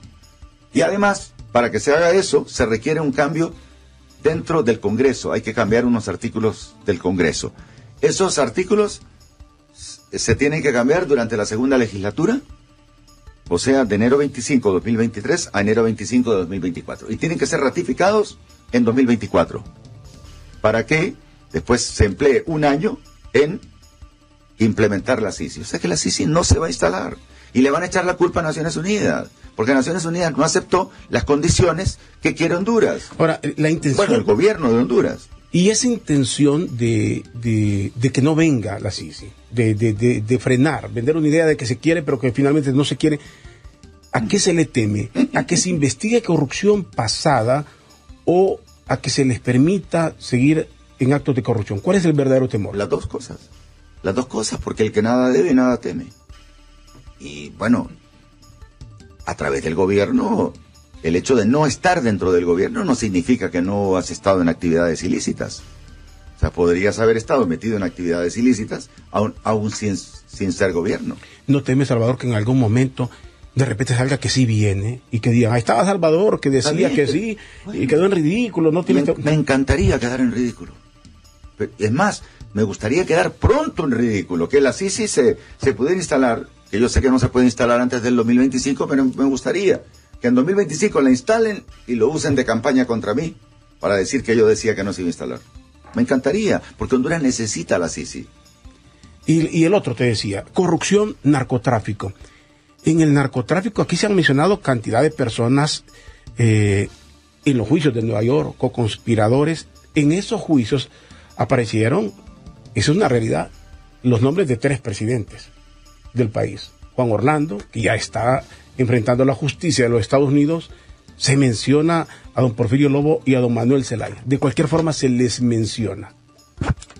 Y además, para que se haga eso, se requiere un cambio dentro del Congreso. Hay que cambiar unos artículos del Congreso. Esos artículos se tienen que cambiar durante la segunda legislatura, o sea, de enero 25 de 2023 a enero 25 de 2024. Y tienen que ser ratificados en 2024, para que después se emplee un año en implementar la CICI. O sea que la CICI no se va a instalar y le van a echar la culpa a Naciones Unidas, porque Naciones Unidas no aceptó las condiciones que quiere Honduras. Ahora, la intención... Bueno, el gobierno de Honduras. Y esa intención de, que no venga la Sisi, de, de, frenar, vender una idea de que se quiere, pero que finalmente no se quiere, ¿a qué se le teme? ¿A que se investigue corrupción pasada o a que se les permita seguir en actos de corrupción? ¿Cuál es el verdadero temor? Las dos cosas. Las dos cosas, porque el que nada debe, nada teme. Y bueno, a través del gobierno el hecho de no estar dentro del gobierno no significa que no has estado en actividades ilícitas. O sea, podrías haber estado metido en actividades ilícitas aún, aún sin, sin ser gobierno. ¿No teme, Salvador, que en algún momento de repente salga que sí viene y que digan, ahí estaba Salvador que decía que sí y quedó en ridículo? No tiene me, me encantaría quedar en ridículo. Es más, me gustaría quedar pronto en ridículo, que la CICI se, se pudiera instalar, que yo sé que no se puede instalar antes del 2025, pero me gustaría que en 2025 la instalen y lo usen de campaña contra mí para decir que yo decía que no se iba a instalar. Me encantaría, porque Honduras necesita la CICI. Y, el otro te decía, corrupción, narcotráfico. En el narcotráfico aquí se han mencionado cantidad de personas eh, en los juicios de Nueva York, co-conspiradores. En esos juicios aparecieron, eso es una realidad, los nombres de tres presidentes del país. Juan Orlando, que ya está enfrentando la justicia de los Estados Unidos, se menciona a don Porfirio Lobo y a don Manuel Zelaya. De cualquier forma se les menciona.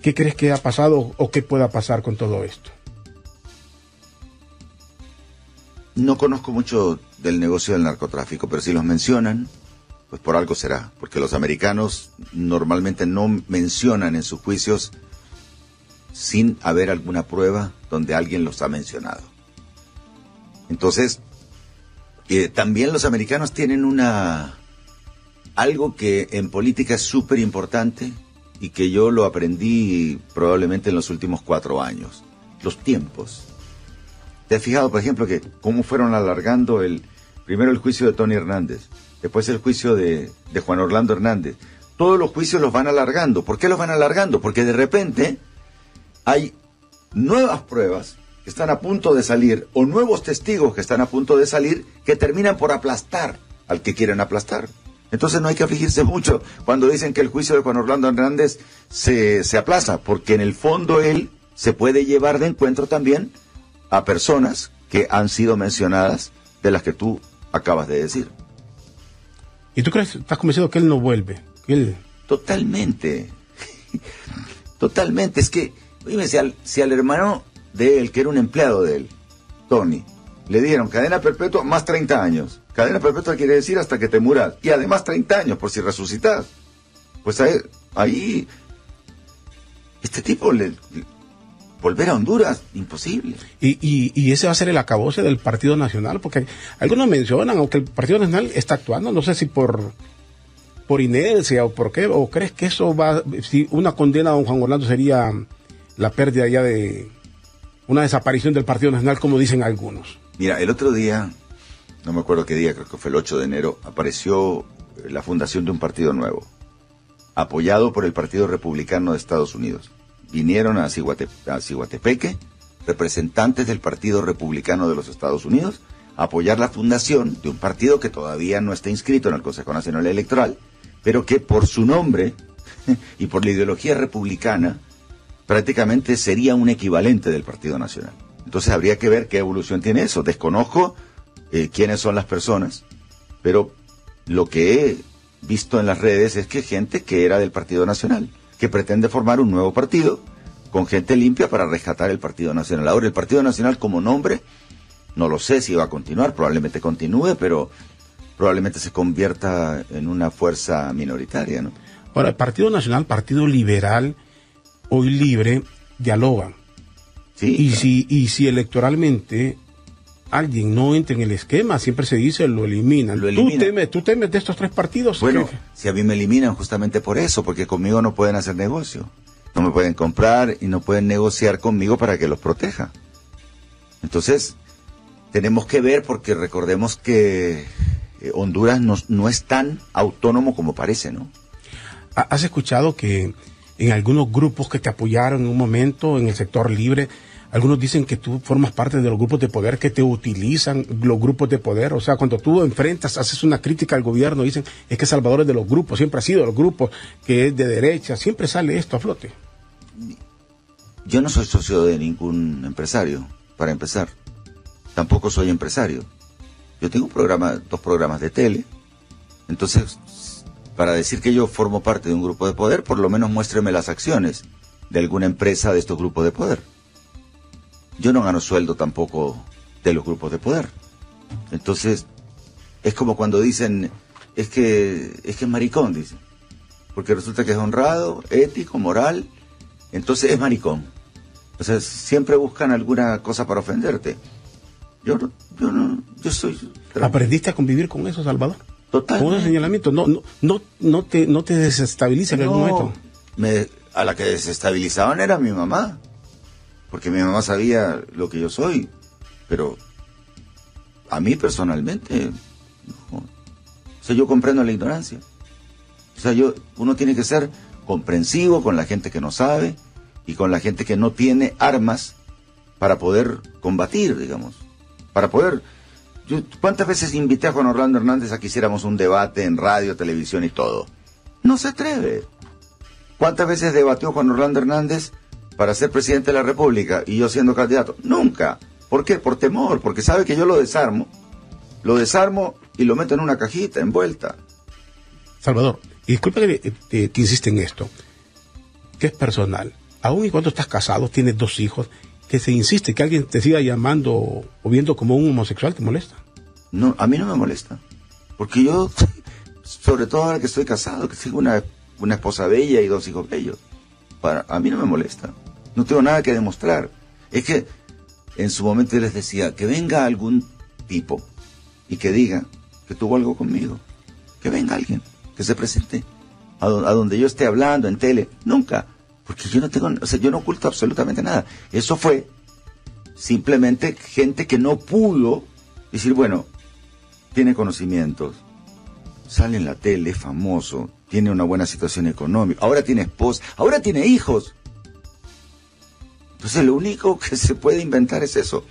¿Qué crees que ha pasado o qué pueda pasar con todo esto? No conozco mucho del negocio del narcotráfico, pero si los mencionan, pues por algo será, porque los americanos normalmente no mencionan en sus juicios sin haber alguna prueba donde alguien los ha mencionado. Entonces, también los americanos tienen una algo que en política es súper importante y que yo lo aprendí probablemente en los últimos cuatro años, los tiempos. ¿Te has fijado, por ejemplo, que cómo fueron alargando el primero el juicio de Tony Hernández, después el juicio de, Juan Orlando Hernández? Todos los juicios los van alargando. ¿Por qué los van alargando? Porque de repente hay nuevas pruebas que están a punto de salir o nuevos testigos que están a punto de salir que terminan por aplastar al que quieren aplastar. Entonces no hay que afligirse mucho cuando dicen que el juicio de Juan Orlando Hernández se, se aplaza, porque en el fondo él se puede llevar de encuentro también a personas que han sido mencionadas de las que tú acabas de decir. ¿Y tú crees, estás convencido que él no vuelve? él... Totalmente. Totalmente. Es que, dime, si al, si al hermano de él, que era un empleado de él, Tony, le dieron cadena perpetua más 30 años. Cadena perpetua quiere decir hasta que te muras. Y además 30 años por si resucitas. Pues ahí, ahí este tipo le, volver a Honduras, imposible. Y, y, y, ese va a ser el acabose del Partido Nacional, porque algunos mencionan, aunque el Partido Nacional está actuando, no sé si por por inercia o por qué, o crees que eso va, si una condena a don Juan Orlando sería la pérdida ya de una desaparición del Partido Nacional, como dicen algunos. Mira, el otro día, no me acuerdo qué día, creo que fue el 8 de enero, apareció la fundación de un partido nuevo, apoyado por el Partido Republicano de Estados Unidos. Vinieron a, Ciguatepeque representantes del Partido Republicano de los Estados Unidos a apoyar la fundación de un partido que todavía no está inscrito en el Consejo Nacional Electoral, pero que por su nombre y por la ideología republicana prácticamente sería un equivalente del Partido Nacional. Entonces habría que ver qué evolución tiene eso. Desconozco eh, quiénes son las personas, pero lo que he visto en las redes es que gente que era del Partido Nacional, que pretende formar un nuevo partido con gente limpia para rescatar el Partido Nacional. Ahora, el Partido Nacional como nombre, no lo sé si va a continuar, probablemente continúe, pero probablemente se convierta en una fuerza minoritaria, ¿no? Ahora, el Partido Nacional, Partido Liberal, hoy libre, dialogan y, si, y si electoralmente alguien no entra en el esquema, siempre se dice lo eliminan. ¿Tú, temes, ¿Tú temes de estos tres partidos? Bueno, si a mí me eliminan justamente por eso, porque conmigo no pueden hacer negocio. No me pueden comprar y no pueden negociar conmigo para que los proteja. Entonces, tenemos que ver porque recordemos que eh, Honduras no, no es tan autónomo como parece, ¿no? ¿Has escuchado que en algunos grupos que te apoyaron en un momento en el sector libre, algunos dicen que tú formas parte de los grupos de poder que te utilizan los grupos de poder. O sea, cuando tú enfrentas, haces una crítica al gobierno, dicen es que Salvador es de los grupos, siempre ha sido de los grupos, que es de derecha, siempre sale esto a flote. Yo no soy socio de ningún empresario, para empezar. Tampoco soy empresario. Yo tengo un dos programas de tele. Entonces, para decir que yo formo parte de un grupo de poder, por lo menos muéstreme las acciones de alguna empresa de estos grupos de poder yo no gano sueldo tampoco de los grupos de poder. Entonces, es como cuando dicen, es que es que es maricón, dicen. Porque resulta que es honrado, ético, moral, entonces es maricón. O sea, siempre buscan alguna cosa para ofenderte. Yo no, yo no, yo soy... ¿Aprendiste a convivir con eso, Salvador? Total. Ese señalamiento, no, no, no, no te, no te desestabiliza en algún momento. Me, a la que desestabilizaban era mi mamá porque mi mamá sabía lo que yo soy, pero a mí personalmente, o sea, yo comprendo la ignorancia. O sea, yo, uno tiene que ser comprensivo con la gente que no sabe y con la gente que no tiene armas para poder combatir, digamos, para poder... ¿Cuántas veces invité a Juan Orlando Hernández a que hiciéramos un debate en radio, televisión y todo? No se atreve. ¿Cuántas veces debatió Juan Orlando Hernández para ser presidente de la República y yo siendo candidato. Nunca. ¿Por qué? Por temor, porque sabe que yo lo desarmo, lo desarmo y lo meto en una cajita envuelta. Salvador, disculpa que, te, insiste en esto, que es personal. Aún y cuando estás casado, tienes dos hijos, que se insiste que alguien te siga llamando o viendo como un homosexual, ¿te molesta? No, a mí no me molesta. Porque yo, sobre todo ahora que estoy casado, que tengo una, una esposa bella y dos hijos bellos, para, a mí no me molesta. No tengo nada que demostrar. Es que en su momento les decía, que venga algún tipo y que diga que tuvo algo conmigo. Que venga alguien, que se presente a, donde yo esté hablando en tele. Nunca. Porque yo no tengo, o sea, yo no oculto absolutamente nada. Eso fue simplemente gente que no pudo decir, bueno, tiene conocimientos, sale en la tele, es famoso, tiene una buena situación económica, ahora tiene esposa, ahora tiene hijos. Entonces lo único que se puede inventar es eso.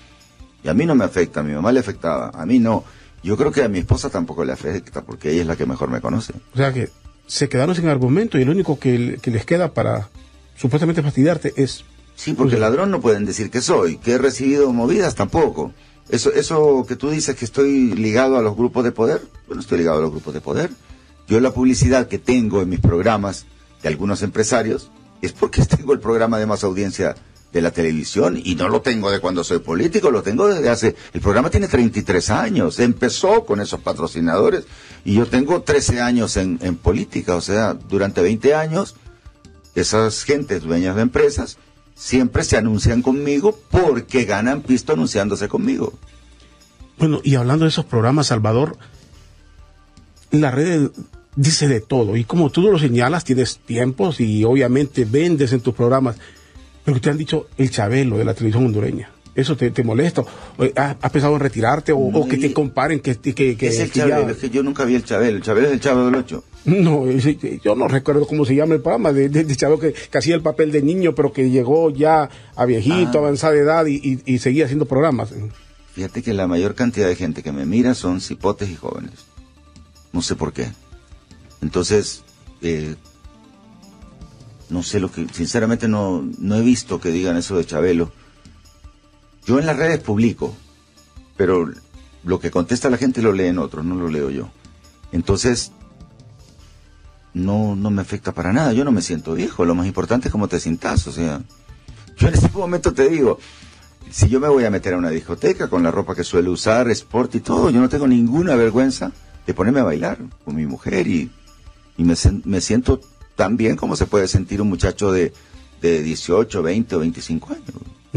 Y a mí no me afecta, a mi mamá le afectaba, a mí no. Yo creo que a mi esposa tampoco le afecta porque ella es la que mejor me conoce. O sea que se quedaron sin argumento y lo único que, que les queda para supuestamente fastidiarte es... Sí, porque ladrón no pueden decir que soy, que he recibido movidas tampoco. Eso, eso que tú dices que estoy ligado a los grupos de poder, bueno, estoy ligado a los grupos de poder. Yo la publicidad que tengo en mis programas de algunos empresarios es porque tengo el programa de más audiencia de la televisión y no lo tengo de cuando soy político, lo tengo desde hace... El programa tiene 33 años, empezó con esos patrocinadores y yo tengo 13 años en, en política, o sea, durante 20 años esas gentes dueñas de empresas siempre se anuncian conmigo porque ganan pisto anunciándose conmigo. Bueno, y hablando de esos programas, Salvador, la red dice de todo. Y como tú lo señalas, tienes tiempos y obviamente vendes en tus programas. Pero te han dicho el Chabelo de la televisión hondureña. ¿Eso te, molesta? ¿Has pensado en retirarte o, que te comparen? Que, que, que es el Chabelo, es que yo nunca vi el Chabelo. El Chabelo es el Chavo del Ocho. No, yo no recuerdo cómo se llama el programa de, de, Chabelo que, hacía el papel de niño, pero que llegó ya a viejito, ah. avanzada edad y, y seguía haciendo programas. Fíjate que la mayor cantidad de gente que me mira son cipotes y jóvenes. No sé por qué. Entonces, eh, no sé lo que, sinceramente no, no he visto que digan eso de Chabelo. Yo en las redes publico, pero lo que contesta la gente lo leen otros, no lo leo yo. Entonces, no, no me afecta para nada, yo no me siento viejo, lo más importante es cómo te sientas, o sea, yo en este momento te digo, si yo me voy a meter a una discoteca con la ropa que suelo usar, sport y todo, yo no tengo ninguna vergüenza de ponerme a bailar con mi mujer y y me, me siento tan bien como se puede sentir un muchacho de, de 18, 20 o 25 años.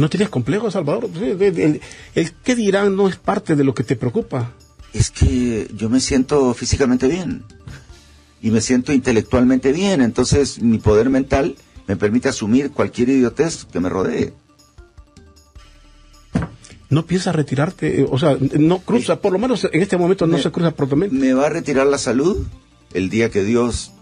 ¿No tienes complejo, Salvador? El, el, qué dirán no es parte de lo que te preocupa. Es que yo me siento físicamente bien y me siento intelectualmente bien, entonces mi poder mental me permite asumir cualquier idiotez que me rodee. ¿No piensas retirarte? O sea, no cruza, por lo menos en este momento no se cruza por ¿Me va a retirar la salud? el día que Dios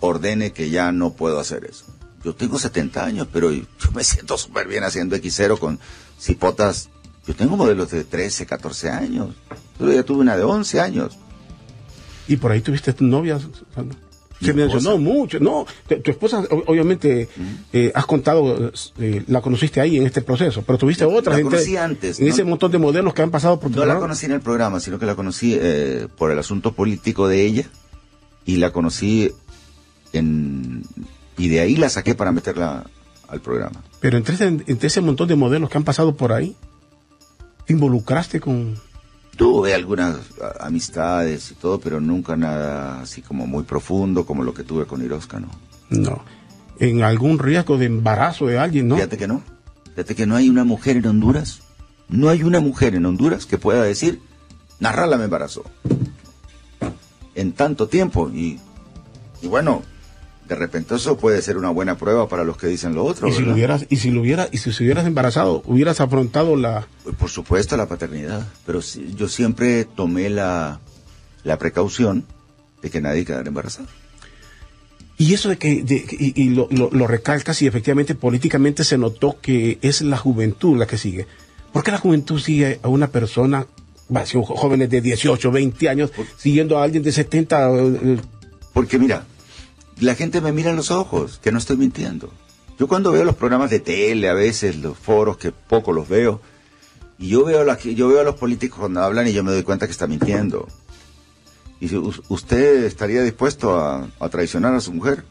ordene que ya no puedo hacer eso. Yo tengo 70 años, pero yo me siento súper bien haciendo X0 con cipotas. Yo tengo modelos de 13, 14 años. Yo ya tuve una de 11 años. ¿Y por ahí tuviste tu novia? Se mencionó mucho. No, tu, esposa, obviamente, eh, has contado, eh, la conociste ahí en este proceso, pero tuviste otra la conocí antes. En ese montón de modelos que han pasado por tu No la conocí en el programa, sino que la conocí eh, por el asunto político de ella y la conocí en, y de ahí la saqué para meterla al programa. Pero entre ese, entre ese montón de modelos que han pasado por ahí, ¿te involucraste con...? Tuve algunas amistades y todo, pero nunca nada así como muy profundo como lo que tuve con Iroska, ¿no? No. ¿En algún riesgo de embarazo de alguien, no? Fíjate que no. Fíjate que no hay una mujer en Honduras. No hay una mujer en Honduras que pueda decir, Narrala me embarazó en tanto tiempo. Y, y bueno, de repente eso puede ser una buena prueba para los que dicen lo otro. Y si lo hubieras, y si lo hubiera, y si se hubieras embarazado, hubieras afrontado la. Pues, por supuesto la paternidad, pero yo siempre tomé la, la precaución de que nadie quedara embarazado. Y eso de que, y, lo, lo, lo, recalcas y efectivamente políticamente se notó que es la juventud la que sigue. ¿Por qué la juventud sigue a una persona jóvenes de 18, 20 años, siguiendo a alguien de 70. Eh, eh. Porque mira, la gente me mira en los ojos, que no estoy mintiendo. Yo cuando veo los programas de tele, a veces los foros, que poco los veo, y yo veo, la, yo veo a los políticos cuando hablan y yo me doy cuenta que está mintiendo. Y si usted estaría dispuesto a, traicionar a su mujer,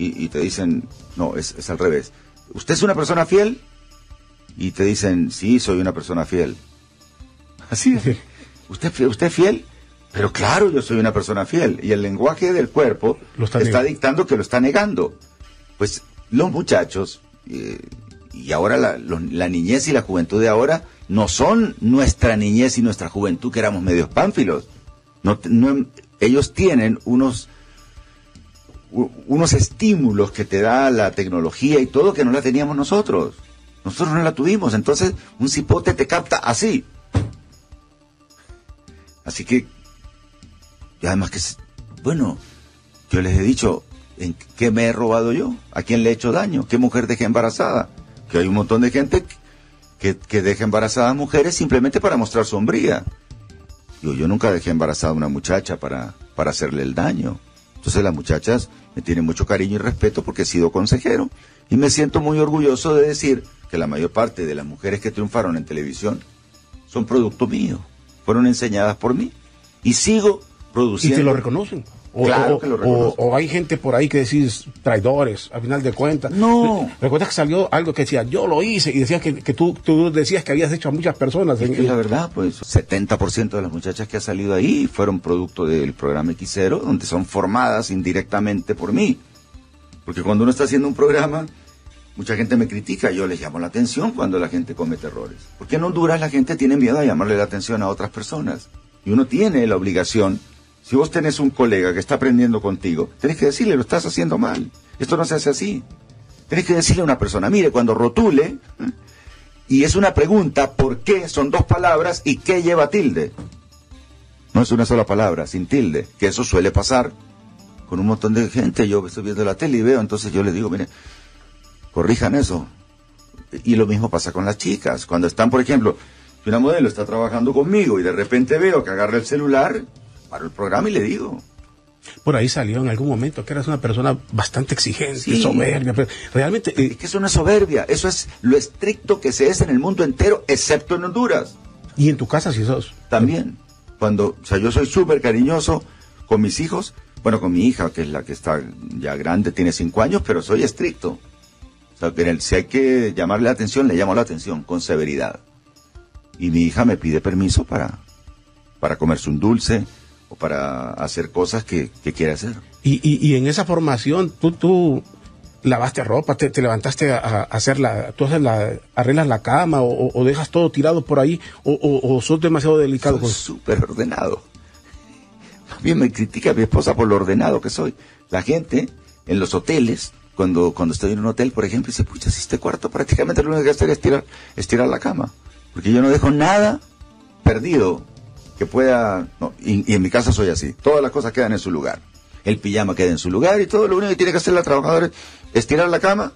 y, te dicen, no, es, es al revés. ¿Usted es una persona fiel? Y te dicen, sí, soy una persona fiel. Así es. ¿Usted, ¿Usted es fiel? Pero claro, yo soy una persona fiel. Y el lenguaje del cuerpo está, dictando que lo está negando. Pues los muchachos, eh, y ahora la, la, niñez y la juventud de ahora, no son nuestra niñez y nuestra juventud que éramos medios pánfilos. No, ellos tienen unos, unos estímulos que te da la tecnología y todo que no la teníamos nosotros. Nosotros no la tuvimos. Entonces, un cipote te capta así. Así que, y además que, bueno, yo les he dicho, ¿en qué me he robado yo? ¿A quién le he hecho daño? ¿Qué mujer dejé embarazada? Que hay un montón de gente que, que deja embarazadas mujeres simplemente para mostrar sombría. Yo, yo nunca dejé embarazada a una muchacha para, para hacerle el daño. Entonces las muchachas me tienen mucho cariño y respeto porque he sido consejero y me siento muy orgulloso de decir que la mayor parte de las mujeres que triunfaron en televisión son producto mío, fueron enseñadas por mí y sigo produciendo. Y te lo reconocen. O, Claro o- que lo o- o hay gente por ahí que decís traidores, a final de cuentas. No. ¿Recuerdas que salió algo que decía, yo lo hice? Y decías que, que tú, tú decías que habías hecho a muchas personas. Es en- que la verdad, pues 70% de las muchachas que ha salido ahí fueron producto del programa X0, donde son formadas indirectamente por mí. Porque cuando uno está haciendo un programa, mucha gente me critica, yo les llamo la atención cuando la gente comete errores. Porque en Honduras la gente tiene miedo a llamarle la atención a otras personas. Y uno tiene la obligación, si vos tenés un colega que está aprendiendo contigo, tenés que decirle, lo estás haciendo mal. Esto no se hace así. Tenés que decirle a una persona, mire, cuando rotule, ¿eh? y es una pregunta, ¿por qué? Son dos palabras y ¿qué lleva tilde? No es una sola palabra, sin tilde, que eso suele pasar con un montón de gente. Yo estoy viendo la tele y veo, entonces yo les digo, mire, corrijan eso. Y lo mismo pasa con las chicas. Cuando están, por ejemplo, si una modelo está trabajando conmigo y de repente veo que agarra el celular, paro el programa y le digo, Por ahí salió en algún momento que eras una persona bastante exigente, Sí. soberbia. pero realmente, eh, es que eso no es soberbia, eso es lo estricto que se es en el mundo entero, excepto en Honduras. y en tu casa si sos. También. Cuando, o sea, yo soy súper cariñoso con mis hijos, bueno, con mi hija, que es la que está ya grande, tiene cinco años, pero soy estricto. O sea, que si hay que llamarle la atención, le llamo la atención con severidad. Y mi hija me pide permiso para, para comerse un dulce o para hacer cosas que, que quiere hacer. Y, y, y en esa formación, tú, tú lavaste ropa, te, te levantaste a, a hacer la, tú haces la, arreglas la cama o, dejas todo tirado por ahí o, o, o sos demasiado delicado Soy súper ordenado. Más bien me critica mi esposa por lo ordenado que soy. La gente en los hoteles, cuando, cuando estoy en un hotel, por ejemplo, dice, pucha, si este cuarto prácticamente lo único que hacer es tirar, es tirar la cama. Porque yo no dejo nada perdido que pueda... no, y, y en mi casa soy así. Todas las cosas quedan en su lugar. El pijama queda en su lugar y todo lo único que tiene que hacer la trabajadora es tirar la cama,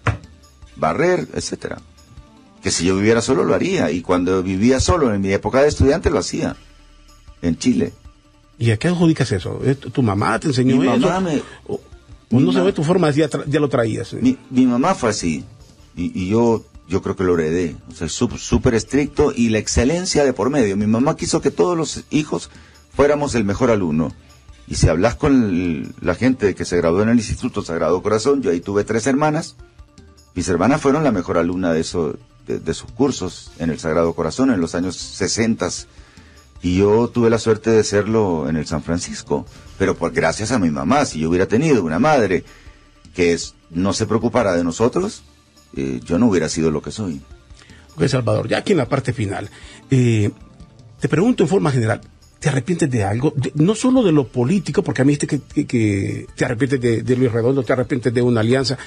barrer, etcétera que si yo viviera solo lo haría y cuando vivía solo en mi época de estudiante lo hacía en Chile. ¿Y a qué adjudicas eso? ¿Es tu, mamá te enseñó Mi eso? mamá me- O, o mi no se ve tu forma, ya, tra- ya lo traías. Mi, mi mamá fue así y, y yo yo creo que lo heredé, o sea, súper estricto y la excelencia de por medio. Mi mamá quiso que todos los hijos fuéramos el mejor alumno. Y si hablas con la gente que se graduó en el Instituto Sagrado Corazón, yo ahí tuve tres hermanas. Mis hermanas fueron la mejor alumna de, eso, de, sus cursos en el Sagrado Corazón en los años 60 y yo tuve la suerte de serlo en el San Francisco, pero por gracias a mi mamá, si yo hubiera tenido una madre que no se preocupara de nosotros, eh, yo no hubiera sido lo que soy. Ok, Salvador, ya aquí en la parte final, eh, te pregunto en forma general, ¿te arrepientes de algo? De- no solo de lo político, porque a mí dijiste que, que- que te arrepientes de, de Luis Redondo, te arrepientes de una alianza,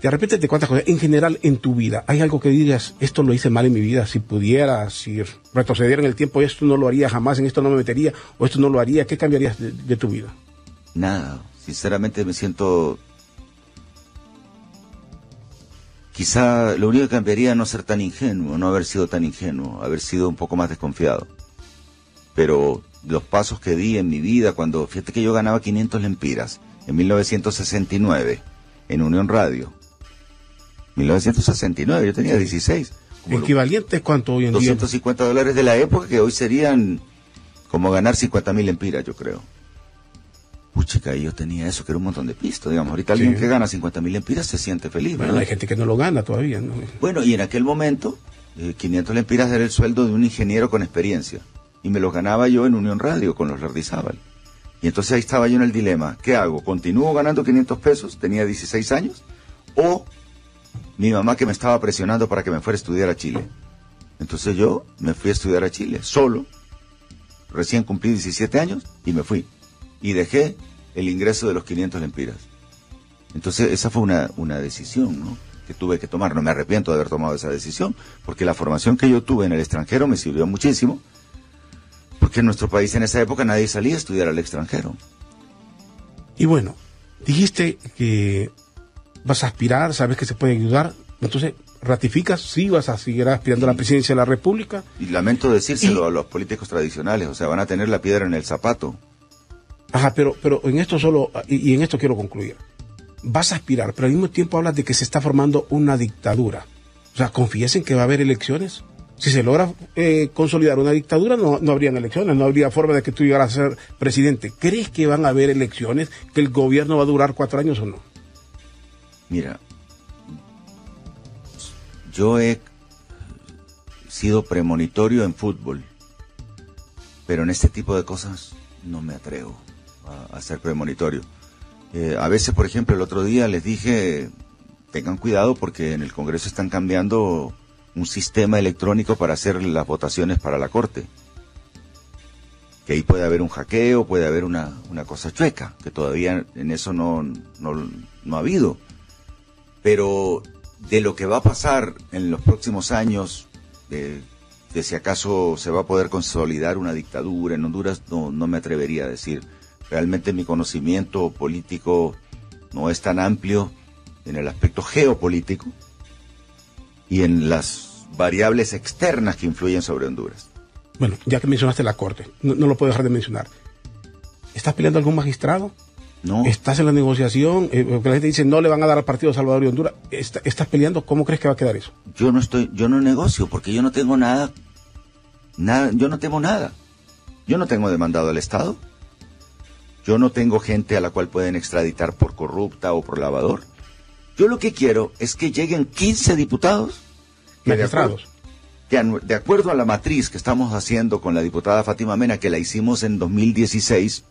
te arrepientes de cuántas cosas. En general, en tu vida, ¿hay algo que digas, esto lo hice mal en mi vida, si pudiera, si retrocediera en el tiempo, esto no lo haría jamás, en esto no me metería, o esto no lo haría, ¿qué cambiarías de, de tu vida? Nada, sinceramente me siento... Quizá lo único que cambiaría no ser tan ingenuo, no haber sido tan ingenuo, haber sido un poco más desconfiado. Pero los pasos que di en mi vida, cuando, fíjate que yo ganaba 500 lempiras en 1969 en Unión Radio. 1969, yo tenía 16. Como lo- ¿Equivalente cuánto hoy en día? 250 dólares de la época que hoy serían como ganar 50 mil empiras, yo creo. Puchica, y yo tenía eso, que era un montón de pisto, digamos. Ahorita alguien que gana 50 mil empiras se siente feliz, Bueno, ¿verdad? hay gente que no lo gana todavía, ¿no? Bueno, y en aquel momento, eh, 500 lempiras era el sueldo de un ingeniero con experiencia. Y me los ganaba yo en Unión Radio con los Lardizábal. Y entonces ahí estaba yo en el dilema. ¿Qué hago? ¿Continúo ganando 500 pesos? Tenía 16 años. ¿O mi mamá que me estaba presionando para que me fuera a estudiar a Chile? Entonces yo me fui a estudiar a Chile, solo. Recién cumplí 17 años y me fui. Y dejé el ingreso de los 500 lempiras. Entonces esa fue una, una decisión ¿no? que tuve que tomar. No me arrepiento de haber tomado esa decisión, porque la formación que yo tuve en el extranjero me sirvió muchísimo, porque en nuestro país en esa época nadie salía a estudiar al extranjero. Y bueno, dijiste que vas a aspirar, sabes que se puede ayudar. Entonces, ratificas, sí vas a seguir aspirando a la presidencia de la República. Y lamento decírselo a los políticos tradicionales, o sea, van a tener la piedra en el zapato. Ajá, pero, pero en esto solo, y, en esto quiero concluir. Vas a aspirar, pero al mismo tiempo hablas de que se está formando una dictadura. O sea, ¿confíes en que va a haber elecciones? Si se logra eh, consolidar una dictadura, no, no habrían elecciones, no habría forma de que tú llegaras a ser presidente. ¿Crees que van a haber elecciones, que el gobierno va a durar cuatro años o no? Mira, yo he sido premonitorio en fútbol, pero en este tipo de cosas no me atrevo a, ser premonitorio. Eh, a veces, por ejemplo, el otro día les dije, tengan cuidado porque en el Congreso están cambiando un sistema electrónico para hacer las votaciones para la Corte. Que ahí puede haber un hackeo, puede haber una, una cosa chueca, que todavía en eso no, no, no ha habido. Pero de lo que va a pasar en los próximos años, de, de si acaso se va a poder consolidar una dictadura en Honduras, no, no me atrevería a decir. Realmente mi conocimiento político no es tan amplio en el aspecto geopolítico y en las variables externas que influyen sobre Honduras. Bueno, ya que mencionaste la Corte, no, no lo puedo dejar de mencionar. ¿Estás peleando algún magistrado? No, ¿Estás en la negociación? Eh, porque la gente dice no le van a dar al partido Salvador y Honduras. Está- ¿Estás peleando? ¿Cómo crees que va a quedar eso? yo no estoy, yo no negocio porque yo no tengo nada, nada, yo no temo nada. Yo no tengo demandado al Estado. Yo no tengo gente a la cual pueden extraditar por corrupta o por lavador. Yo lo que quiero es que lleguen 15 diputados que de acuerdo- que de acuerdo a la matriz que estamos haciendo con la diputada Fátima Mena, que la hicimos en 2016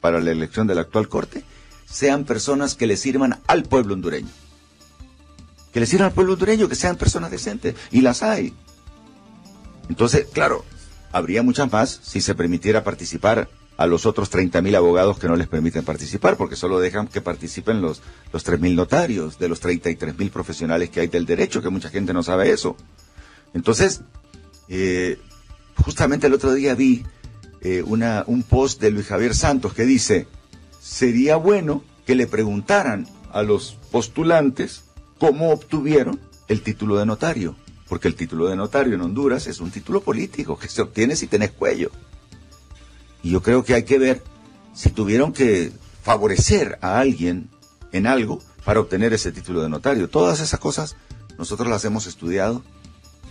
para la elección de la actual Corte, sean personas que le sirvan al pueblo hondureño. Que le sirvan al pueblo hondureño, que sean personas decentes. Y las hay. Entonces, claro, habría muchas más si se permitiera participar a los otros 30.000 abogados que no les permiten participar, porque solo dejan que participen los, los 3.000 notarios, de los 33.000 profesionales que hay del derecho, que mucha gente no sabe eso. Entonces, eh, justamente el otro día vi eh, una, un post de Luis Javier Santos que dice, sería bueno que le preguntaran a los postulantes cómo obtuvieron el título de notario, porque el título de notario en Honduras es un título político que se obtiene si tenés cuello. Y yo creo que hay que ver si tuvieron que favorecer a alguien en algo para obtener ese título de notario. Todas esas cosas nosotros las hemos estudiado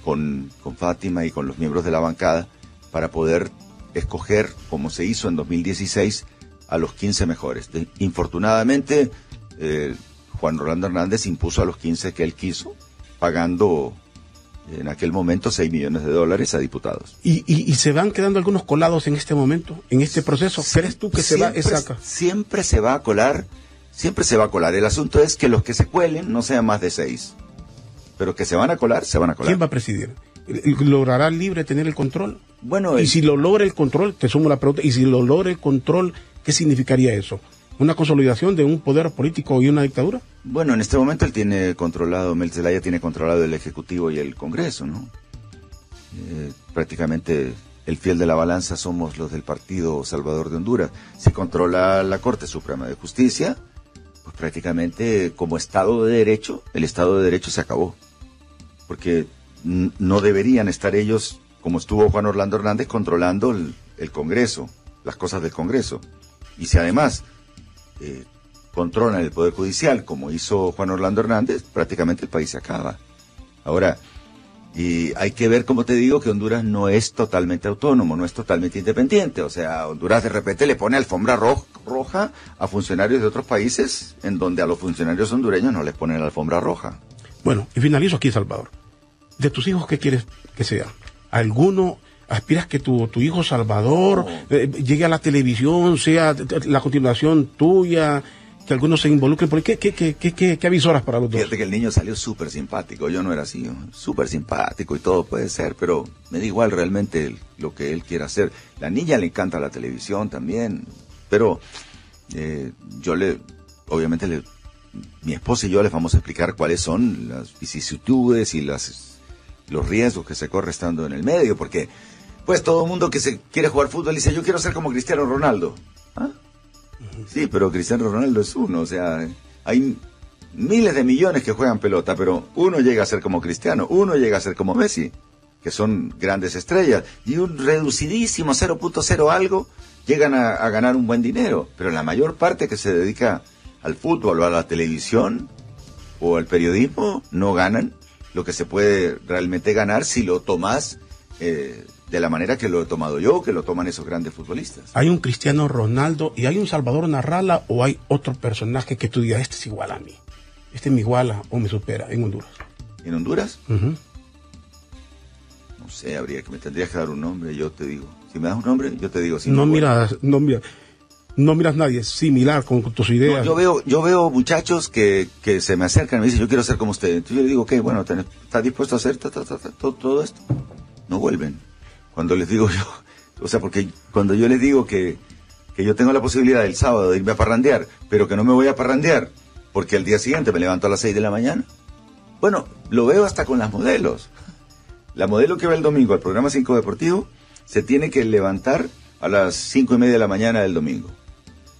con, con Fátima y con los miembros de la bancada para poder escoger, como se hizo en 2016, a los 15 mejores. Infortunadamente, eh, Juan Rolando Hernández impuso a los 15 que él quiso, pagando en aquel momento 6 millones de dólares a diputados. ¿Y, y, y se van quedando algunos colados en este momento, en este proceso? ¿Crees tú que se va Siempre- esa... Siempre se va a colar, siempre se va a colar. El asunto es que los que se cuelen no sean más de seis. Pero que se van a colar, se van a colar. ¿Quién va a presidir? ¿Logrará libre tener el control? Bueno, Y si lo logra el control, te sumo la pregunta, y si lo logra el control, ¿qué significaría eso? ¿Una consolidación de un poder político y una dictadura? Bueno, en este momento él tiene controlado, Mel Zelaya tiene controlado el Ejecutivo y el Congreso, ¿no? Eh, prácticamente el fiel de la balanza somos los del Partido Salvador de Honduras. Si controla la Corte Suprema de Justicia, pues prácticamente como Estado de Derecho, el Estado de Derecho se acabó. Porque no deberían estar ellos, como estuvo Juan Orlando Hernández, controlando el Congreso, las cosas del Congreso. Y si además eh, controlan el Poder Judicial, como hizo Juan Orlando Hernández, prácticamente el país se acaba. Ahora, y hay que ver, como te digo, que Honduras no es totalmente autónomo, no es totalmente independiente. O sea, Honduras de repente le pone alfombra ro- roja a funcionarios de otros países, en donde a los funcionarios hondureños no les ponen alfombra roja. Bueno, y finalizo aquí, Salvador. De tus hijos, ¿qué quieres que sea? ¿Alguno aspiras que tu, tu hijo Salvador eh, llegue a la televisión, sea la continuación tuya, que algunos se involucren? ¿Por qué, qué, qué, qué, qué, avisoras para los dos? Fíjate que el niño salió súper simpático, yo no era así, súper simpático y todo puede ser, pero me da igual realmente lo que él quiera hacer. La niña le encanta la televisión también, pero eh, yo le, obviamente le, mi esposa y yo les vamos a explicar cuáles son las vicisitudes y las, los riesgos que se corre estando en el medio, porque pues todo el mundo que se quiere jugar fútbol dice yo quiero ser como Cristiano Ronaldo. ¿Ah? Sí, pero Cristiano Ronaldo es uno, o sea, hay miles de millones que juegan pelota, pero uno llega a ser como Cristiano, uno llega a ser como Messi, que son grandes estrellas, y un reducidísimo 0.0 algo llegan a, a, ganar un buen dinero, pero la mayor parte que se dedica al fútbol o a la televisión o al periodismo no ganan lo que se puede realmente ganar si lo tomas eh, de la manera que lo he tomado yo, que lo toman esos grandes futbolistas. ¿Hay un Cristiano Ronaldo y hay un Salvador Narrala o hay otro personaje que tú digas, este es igual a mí? Este me iguala o me supera en Honduras. ¿En Honduras? Uh -huh. No sé, habría que me tendrías que dar un nombre, yo te digo. Si me das un nombre, yo te digo. Si no, no miras, no miras, no miras nadie similar con, tus ideas. No, yo veo, yo veo muchachos que, que se me acercan y me dicen, yo quiero ser como usted. Entonces yo le digo, ok, bueno, ¿estás dispuesto a hacer ta, ta, ta, todo, todo esto? No vuelven. Cuando les digo yo, o sea, porque cuando yo les digo que, que yo tengo la posibilidad el sábado de irme a parrandear, pero que no me voy a parrandear, porque al día siguiente me levanto a las 6 de la mañana. Bueno, lo veo hasta con las modelos. La modelo que va el domingo al programa 5 Deportivo se tiene que levantar a las 5 y media de la mañana del domingo.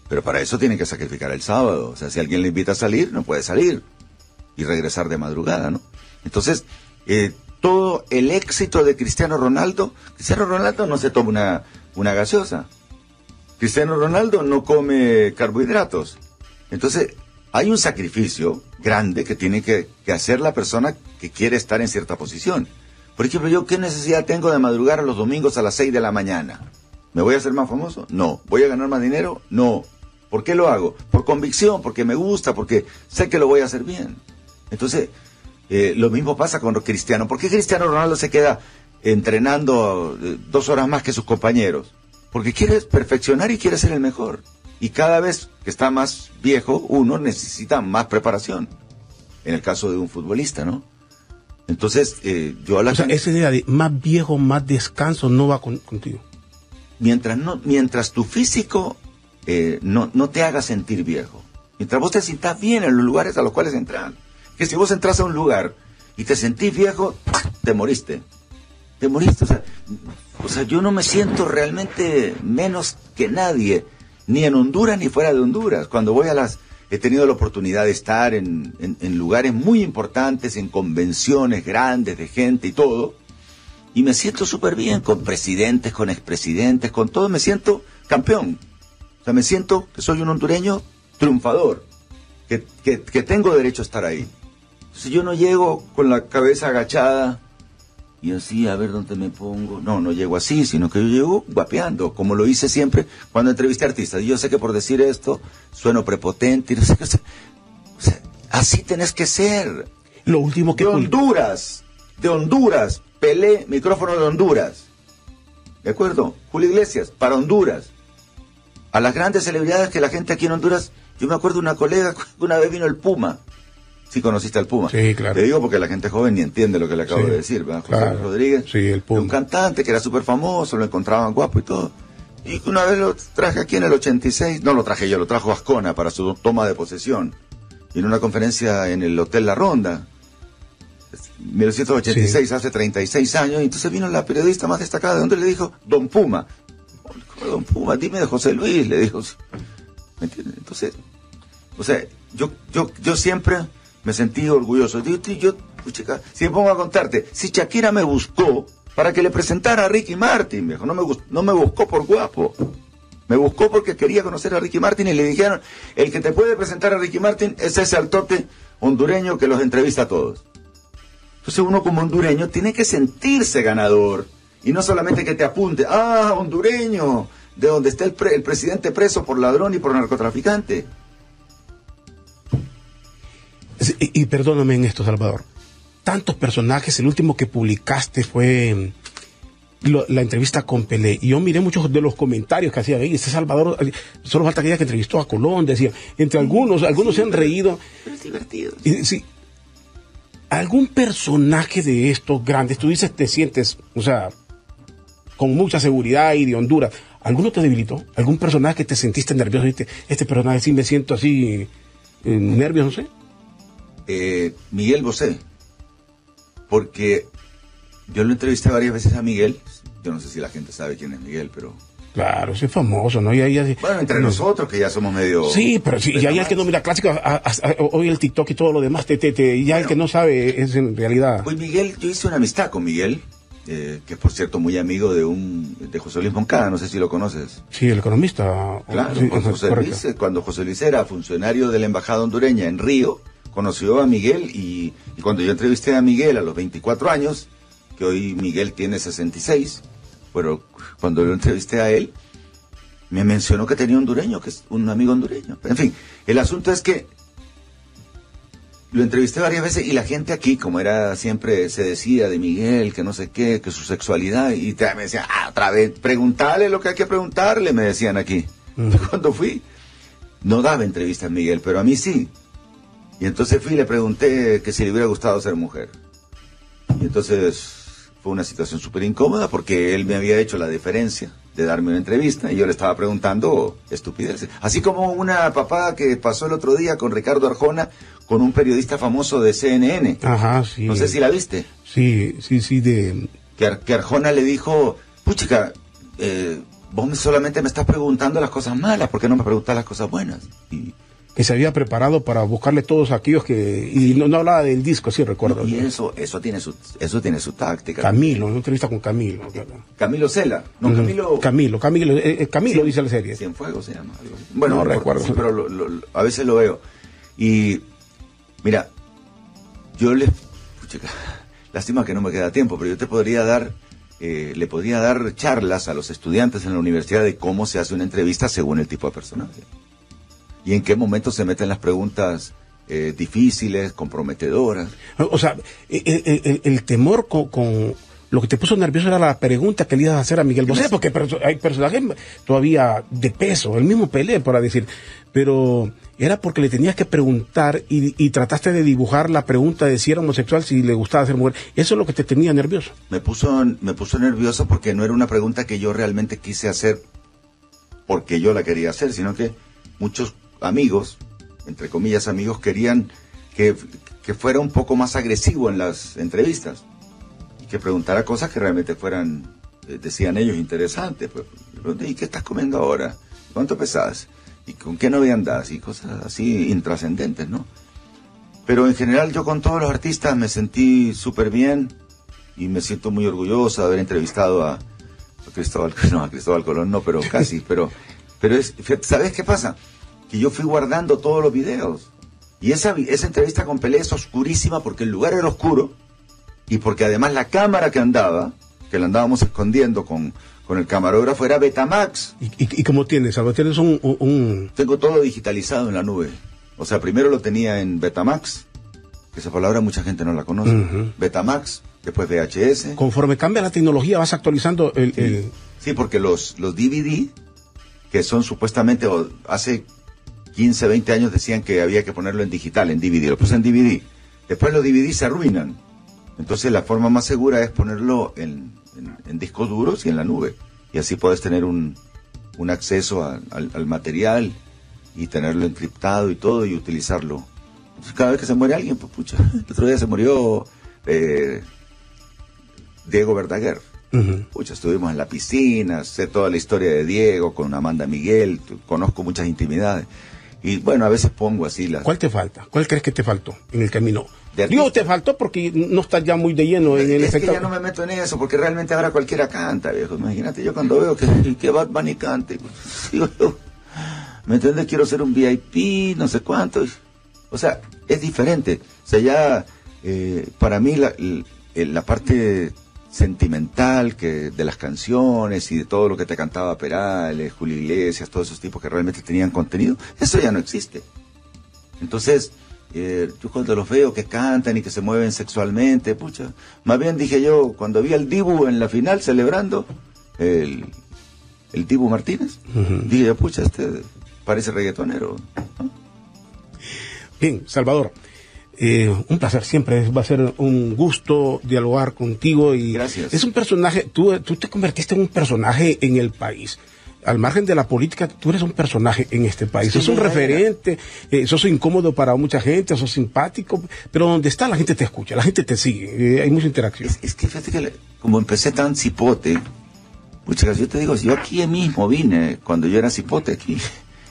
Pero para eso tiene que sacrificar el sábado. O sea, si alguien le invita a salir, no puede salir. Y regresar de madrugada, ¿no? Entonces, eh, todo el éxito de Cristiano Ronaldo, Cristiano Ronaldo no se toma una, una gaseosa. Cristiano Ronaldo no come carbohidratos. Entonces, hay un sacrificio grande que tiene que, hacer la persona que quiere estar en cierta posición. Por ejemplo, yo qué necesidad tengo de madrugar los domingos a las 6 de la mañana. ¿Me voy a hacer más famoso? No. ¿Voy a ganar más dinero? No. ¿Por qué lo hago? Por convicción, porque me gusta, porque sé que lo voy a hacer bien. Entonces, eh, lo mismo pasa con Cristiano. ¿Por qué Cristiano Ronaldo se queda entrenando eh, dos horas más que sus compañeros? Porque quiere perfeccionar y quiere ser el mejor. Y cada vez que está más viejo, uno necesita más preparación. En el caso de un futbolista, ¿no? Entonces, eh, yo a la o sea, esa idea de más viejo, más descanso no va con, contigo. Mientras, no, mientras tu físico eh, no, no te haga sentir viejo. Mientras vos te sientas bien en los lugares a los cuales entras. Que si vos entras a un lugar y te sentís viejo, te moriste. Te moriste. O sea, yo no me siento realmente menos que nadie, ni en Honduras ni fuera de Honduras. Cuando voy a las... He tenido la oportunidad de estar en, lugares muy importantes, en convenciones grandes de gente y todo. Y me siento súper bien con presidentes, con expresidentes, con todo. Me siento campeón. O sea, me siento que soy un hondureño triunfador, que, que tengo derecho a estar ahí. Entonces yo no llego con la cabeza agachada y así a ver dónde me pongo. No, no llego así, sino que yo llego guapeando, como lo hice siempre cuando entrevisté artistas. Y yo sé que por decir esto sueno prepotente y no sé qué. O sea, así tenés que ser. Lo último que... De Honduras, de Honduras, Pelé, micrófono de Honduras. ¿De acuerdo? Julio Iglesias, para Honduras. A las grandes celebridades que la gente aquí en Honduras, yo me acuerdo de una colega que una vez vino el Puma. Sí conociste al Puma. Sí, claro. Te digo porque la gente joven ni entiende lo que le acabo Sí, de decir, ¿verdad? José claro. Luis Rodríguez. Sí, el Puma. Un cantante que era súper famoso, lo encontraban guapo y todo. Y una vez lo traje aquí en el 86, no lo traje yo, lo trajo Ascona para su toma de posesión. Y en una conferencia en el Hotel La Ronda. 1986, hace 36 años, y entonces vino la periodista más destacada de donde le dijo, Don Puma. ¿Cómo Don Puma, dime de José Luis, le dijo. ¿Me entiendes? Entonces, o sea, yo, yo, yo siempre me sentí orgulloso. Yo, yo, chica, si me pongo a contarte, si Shakira me buscó para que le presentara a Ricky Martin, viejo, no me, no me buscó por guapo. Me buscó porque quería conocer a Ricky Martin y le dijeron, el que te puede presentar a Ricky Martin es ese altote hondureño que los entrevista a todos. Entonces uno como hondureño tiene que sentirse ganador y no solamente que te apunte, ah, hondureño, de donde está el, pre el presidente preso por ladrón y por narcotraficante. Y, y, perdóname en esto, Salvador. Tantos personajes, el último que publicaste fue lo, la entrevista con Pelé. Y yo miré muchos de los comentarios que hacían ahí. Este Salvador, solo falta aquella que entrevistó a Colón, decía. Entre algunos, algunos Sí, se han reído. Pero es divertido. Y, sí, algún personaje de estos grandes, tú dices, te sientes, o sea, con mucha seguridad y de Honduras. ¿Alguno te debilitó? ¿Algún personaje que te sentiste nervioso? Este, este personaje sí me siento así, eh, nervioso, no sé. Eh, Miguel Bosé. Porque yo lo entrevisté varias veces a Miguel. Yo no sé si la gente sabe quién es Miguel, pero Claro, es famoso, ¿no? Y ahí, Bueno, entre no. nosotros que ya somos medio... Sí, pero sí, ya, el que no mira clásico, a- a- a- hoy el TikTok y todo lo demás, te, te, te- ya el que no sabe es en realidad. Pues Miguel, yo hice una amistad con Miguel, eh, que es por cierto muy amigo de un de José Luis Moncada, no sé si lo conoces. Sí, el economista. Claro, sí, José. Luis, eh, cuando José Luis era funcionario de la Embajada hondureña en Río, conoció a Miguel y, y cuando yo entrevisté a Miguel a los 24 años, que hoy Miguel tiene 66, pero cuando lo entrevisté a él, me mencionó que tenía hondureño, que es un amigo hondureño. En fin, el asunto es que lo entrevisté varias veces y la gente aquí, como era siempre, se decía de Miguel, que no sé qué, que su sexualidad, y te- me decían, ah, otra vez, preguntarle lo que hay que preguntarle, me decían aquí. Cuando fui, no daba entrevistas Miguel, pero a mí sí. Y entonces fui y le pregunté que si le hubiera gustado ser mujer. Y entonces fue una situación súper incómoda porque él me había hecho la deferencia de darme una entrevista y yo le estaba preguntando estupideces. Así como una papá que pasó el otro día con Ricardo Arjona con un periodista famoso de CNN. Ajá, sí. No sé si la viste. Sí, sí, sí, de... Que, Ar- que Arjona le dijo, puchica, eh, vos me- solamente me estás preguntando las cosas malas, ¿por qué no me preguntas las cosas buenas? Y, que se había preparado para buscarle todos aquellos que... Y no, no hablaba del disco, sí recuerdo. y eso, eso tiene su, eso tiene su táctica. Camilo, una entrevista con Camilo. claro. Camilo Cela. No. Camilo. Camilo, Camilo, eh, eh, Camilo dice la serie. Cienfuegos se llama. algo. Bueno, No por- recuerdo. sí, pero lo- a veces lo veo. Y mira, yo les. lástima que no me queda tiempo, pero yo te podría dar. eh, le podría dar charlas a los estudiantes en la universidad de cómo se hace una entrevista según el tipo de personaje. Y en qué momento se meten las preguntas eh, difíciles, comprometedoras. O sea, el, el- el- el temor con, con- Lo que te puso nervioso era la pregunta que le ibas a hacer a Miguel Bosé, porque hay personajes todavía de peso, el mismo Pelé, para decir. Pero era porque le tenías que preguntar y, y trataste de dibujar la pregunta de si era homosexual, si le gustaba ser mujer. Eso es lo que te tenía nervioso. me puso me puso nervioso porque no era una pregunta que yo realmente quise hacer porque yo la quería hacer, sino que muchos amigos, entre comillas amigos, querían que, fuera un poco más agresivo en las entrevistas y que preguntara cosas que realmente fueran, eh, decían ellos, interesantes. Pues, ¿y qué estás comiendo ahora? ¿Cuánto pesas? ¿Y con qué novia andas? Y cosas así intrascendentes, ¿no? Pero en general yo con todos los artistas me sentí súper bien y me siento muy orgulloso de haber entrevistado a, a Cristóbal, no, a Cristóbal Colón, no, pero casi, pero, pero es, ¿sabes qué pasa? Que yo fui guardando todos los videos y esa, esa entrevista con Pelé es oscurísima porque el lugar era oscuro y porque además la cámara que andaba, que la andábamos escondiendo con, con el camarógrafo era Betamax. ¿Y, y, y cómo tienes, Salvador? Tienes un, Tengo todo digitalizado en la nube. O sea, primero lo tenía en Betamax, que esa palabra mucha gente no la conoce. Ujú. Betamax, después VHS. Conforme cambia la tecnología, vas actualizando el... el- Sí, porque los, los DVD, que son supuestamente, hace 15, 20 años decían que había que ponerlo en digital, en DVD, lo puse en DVD. Después los DVD se arruinan. Entonces la forma más segura es ponerlo en, en- en discos duros y en la nube. Y así puedes tener un, un acceso a- al, al material y tenerlo encriptado y todo y utilizarlo. Entonces, cada vez que se muere alguien, pues pucha, el otro día se murió eh, Diego Verdaguer. Pucha, estuvimos en la piscina, sé toda la historia de Diego con Amanda Miguel, conozco muchas intimidades. Y bueno, a veces pongo así las... ¿Cuál te falta? ¿Cuál crees que te faltó en el camino? Digo, te faltó porque no estás ya muy de lleno en el es que ya no me meto en eso, porque realmente ahora cualquiera canta, viejo. Imagínate, yo cuando veo que, que Bad Bunny cante, pues, digo yo, ¿me entiendes? Quiero ser un VIP, no sé cuánto. O sea, es diferente. O sea, ya, eh, para mí, la, la parte sentimental que de las canciones y de todo lo que te cantaba Perales, Julio Iglesias, todos esos tipos que realmente tenían contenido, eso ya no existe. Entonces, eh, yo cuando los veo que cantan y que se mueven sexualmente, pucha, más bien dije yo, cuando vi al Dibu en la final celebrando, el, el Dibu Martínez, dije yo, pucha, este parece reggaetonero. ¿no? Bien, Salvador, eh, un placer siempre, va a ser un gusto dialogar contigo y Gracias. es un personaje, tú, tú te convertiste en un personaje en el país. Al margen de la política, tú eres un personaje en este país. Sí, sos un referente, eh, sos incómodo para mucha gente, sos simpático, pero donde está la gente te escucha, la gente te sigue, eh, hay mucha interacción. Es, es que fíjate que le- como empecé tan cipote, Muchas yo te digo, yo aquí mismo vine, cuando yo era cipote aquí,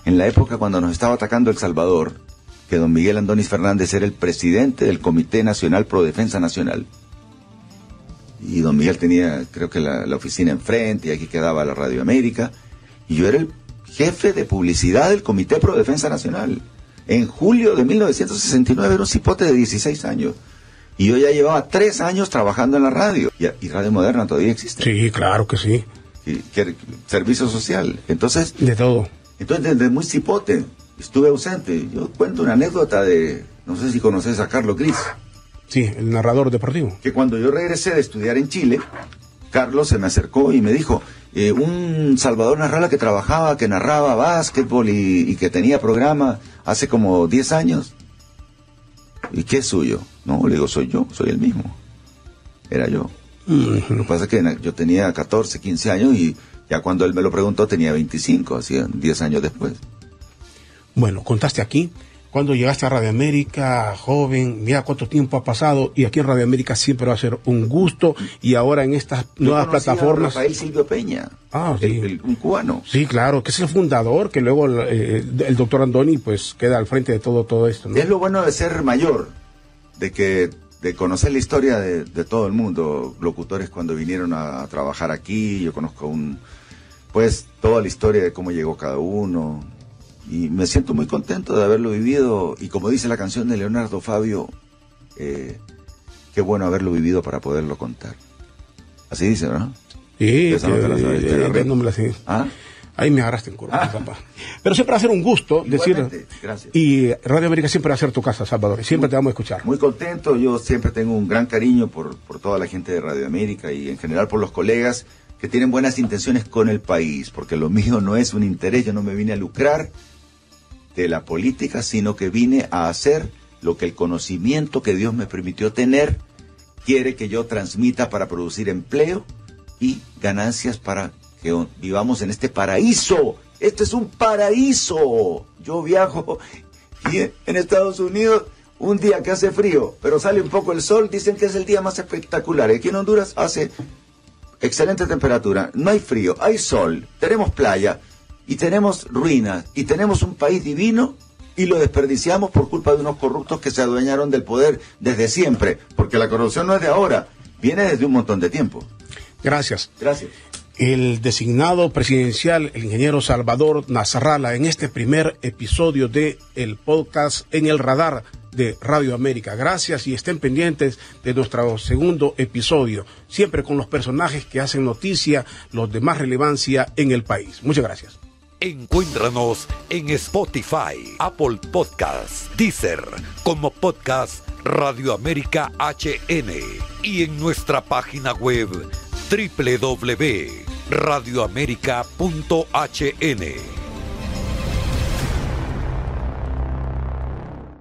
en la época cuando nos estaba atacando El Salvador, que don Miguel Andóniz Fernández era el presidente del Comité Nacional Pro Defensa Nacional. Y don Miguel tenía, creo que la, la oficina enfrente, y aquí quedaba la Radio América. Y yo era el jefe de publicidad del Comité Pro Defensa Nacional. En julio de 1969 era un cipote de 16 años. Y yo ya llevaba tres años trabajando en la radio. Y, Radio Moderna todavía existe. Sí, claro que sí. Y, servicio social. Entonces. De todo. Entonces, desde muy cipote, estuve ausente. Yo cuento una anécdota de. No sé si conoces a Carlos Gris. Sí, el narrador deportivo. Que cuando yo regresé de estudiar en Chile, Carlos se me acercó y me dijo, eh, un Salvador Narrala que trabajaba, que narraba básquetbol y, que tenía programa hace como 10 años. ¿Y qué es suyo? No, le digo, soy yo, soy el mismo. Era yo. Lo que pasa es que yo tenía 14, 15 años y ya cuando él me lo preguntó tenía 25, así 10 años después. Bueno, contaste aquí cuando llegaste a Radio América, joven, mira cuánto tiempo ha pasado y aquí en Radio América siempre va a ser un gusto y ahora en estas nuevas plataformas. A Rafael Silvio Peña, ah, sí. un cubano. Sí, claro, que es el fundador, que luego eh, el doctor Andoni pues queda al frente de todo, todo esto. Es lo bueno de ser mayor, de que de conocer la historia de, todo el mundo, locutores cuando vinieron a, a trabajar aquí, yo conozco un, pues toda la historia de cómo llegó cada uno, y me siento muy contento de haberlo vivido y como dice la canción de Leonardo Fabio, eh, qué bueno haberlo vivido para poderlo contar. Así dice. Sí, no ¿Ah? Ahí me agarraste en curva, ah. papá. Pero siempre va a ser un gusto decir. Gracias. Y Radio América siempre va a ser tu casa, Salvador. Siempre te vamos a escuchar. Muy contento. Yo siempre tengo un gran cariño por, por toda la gente de Radio América y en general por los colegas que tienen buenas intenciones con el país. Porque lo mío no es un interés. Yo no me vine a lucrar de la política, sino que vine a hacer lo que el conocimiento que Dios me permitió tener quiere que yo transmita para producir empleo y ganancias para que vivamos en este paraíso. Este es un paraíso. Yo viajo y en Estados Unidos un día que hace frío, pero sale un poco el sol, dicen que es el día más espectacular. Aquí en Honduras hace excelente temperatura, no hay frío, hay sol, tenemos playa, y tenemos ruinas y tenemos un país divino y lo desperdiciamos por culpa de unos corruptos que se adueñaron del poder desde siempre, porque la corrupción no es de ahora, viene desde un montón de tiempo. Gracias. Gracias. El designado presidencial, el ingeniero Salvador Nazarrala, en este primer episodio de el podcast En el Radar de Radio América. Gracias y estén pendientes de nuestro segundo episodio, siempre con los personajes que hacen noticia, los de más relevancia en el país. Muchas gracias. Encuéntranos en Spotify, Apple Podcasts, Deezer, como podcast Radio América HN y en nuestra página web www.radioamerica.hn.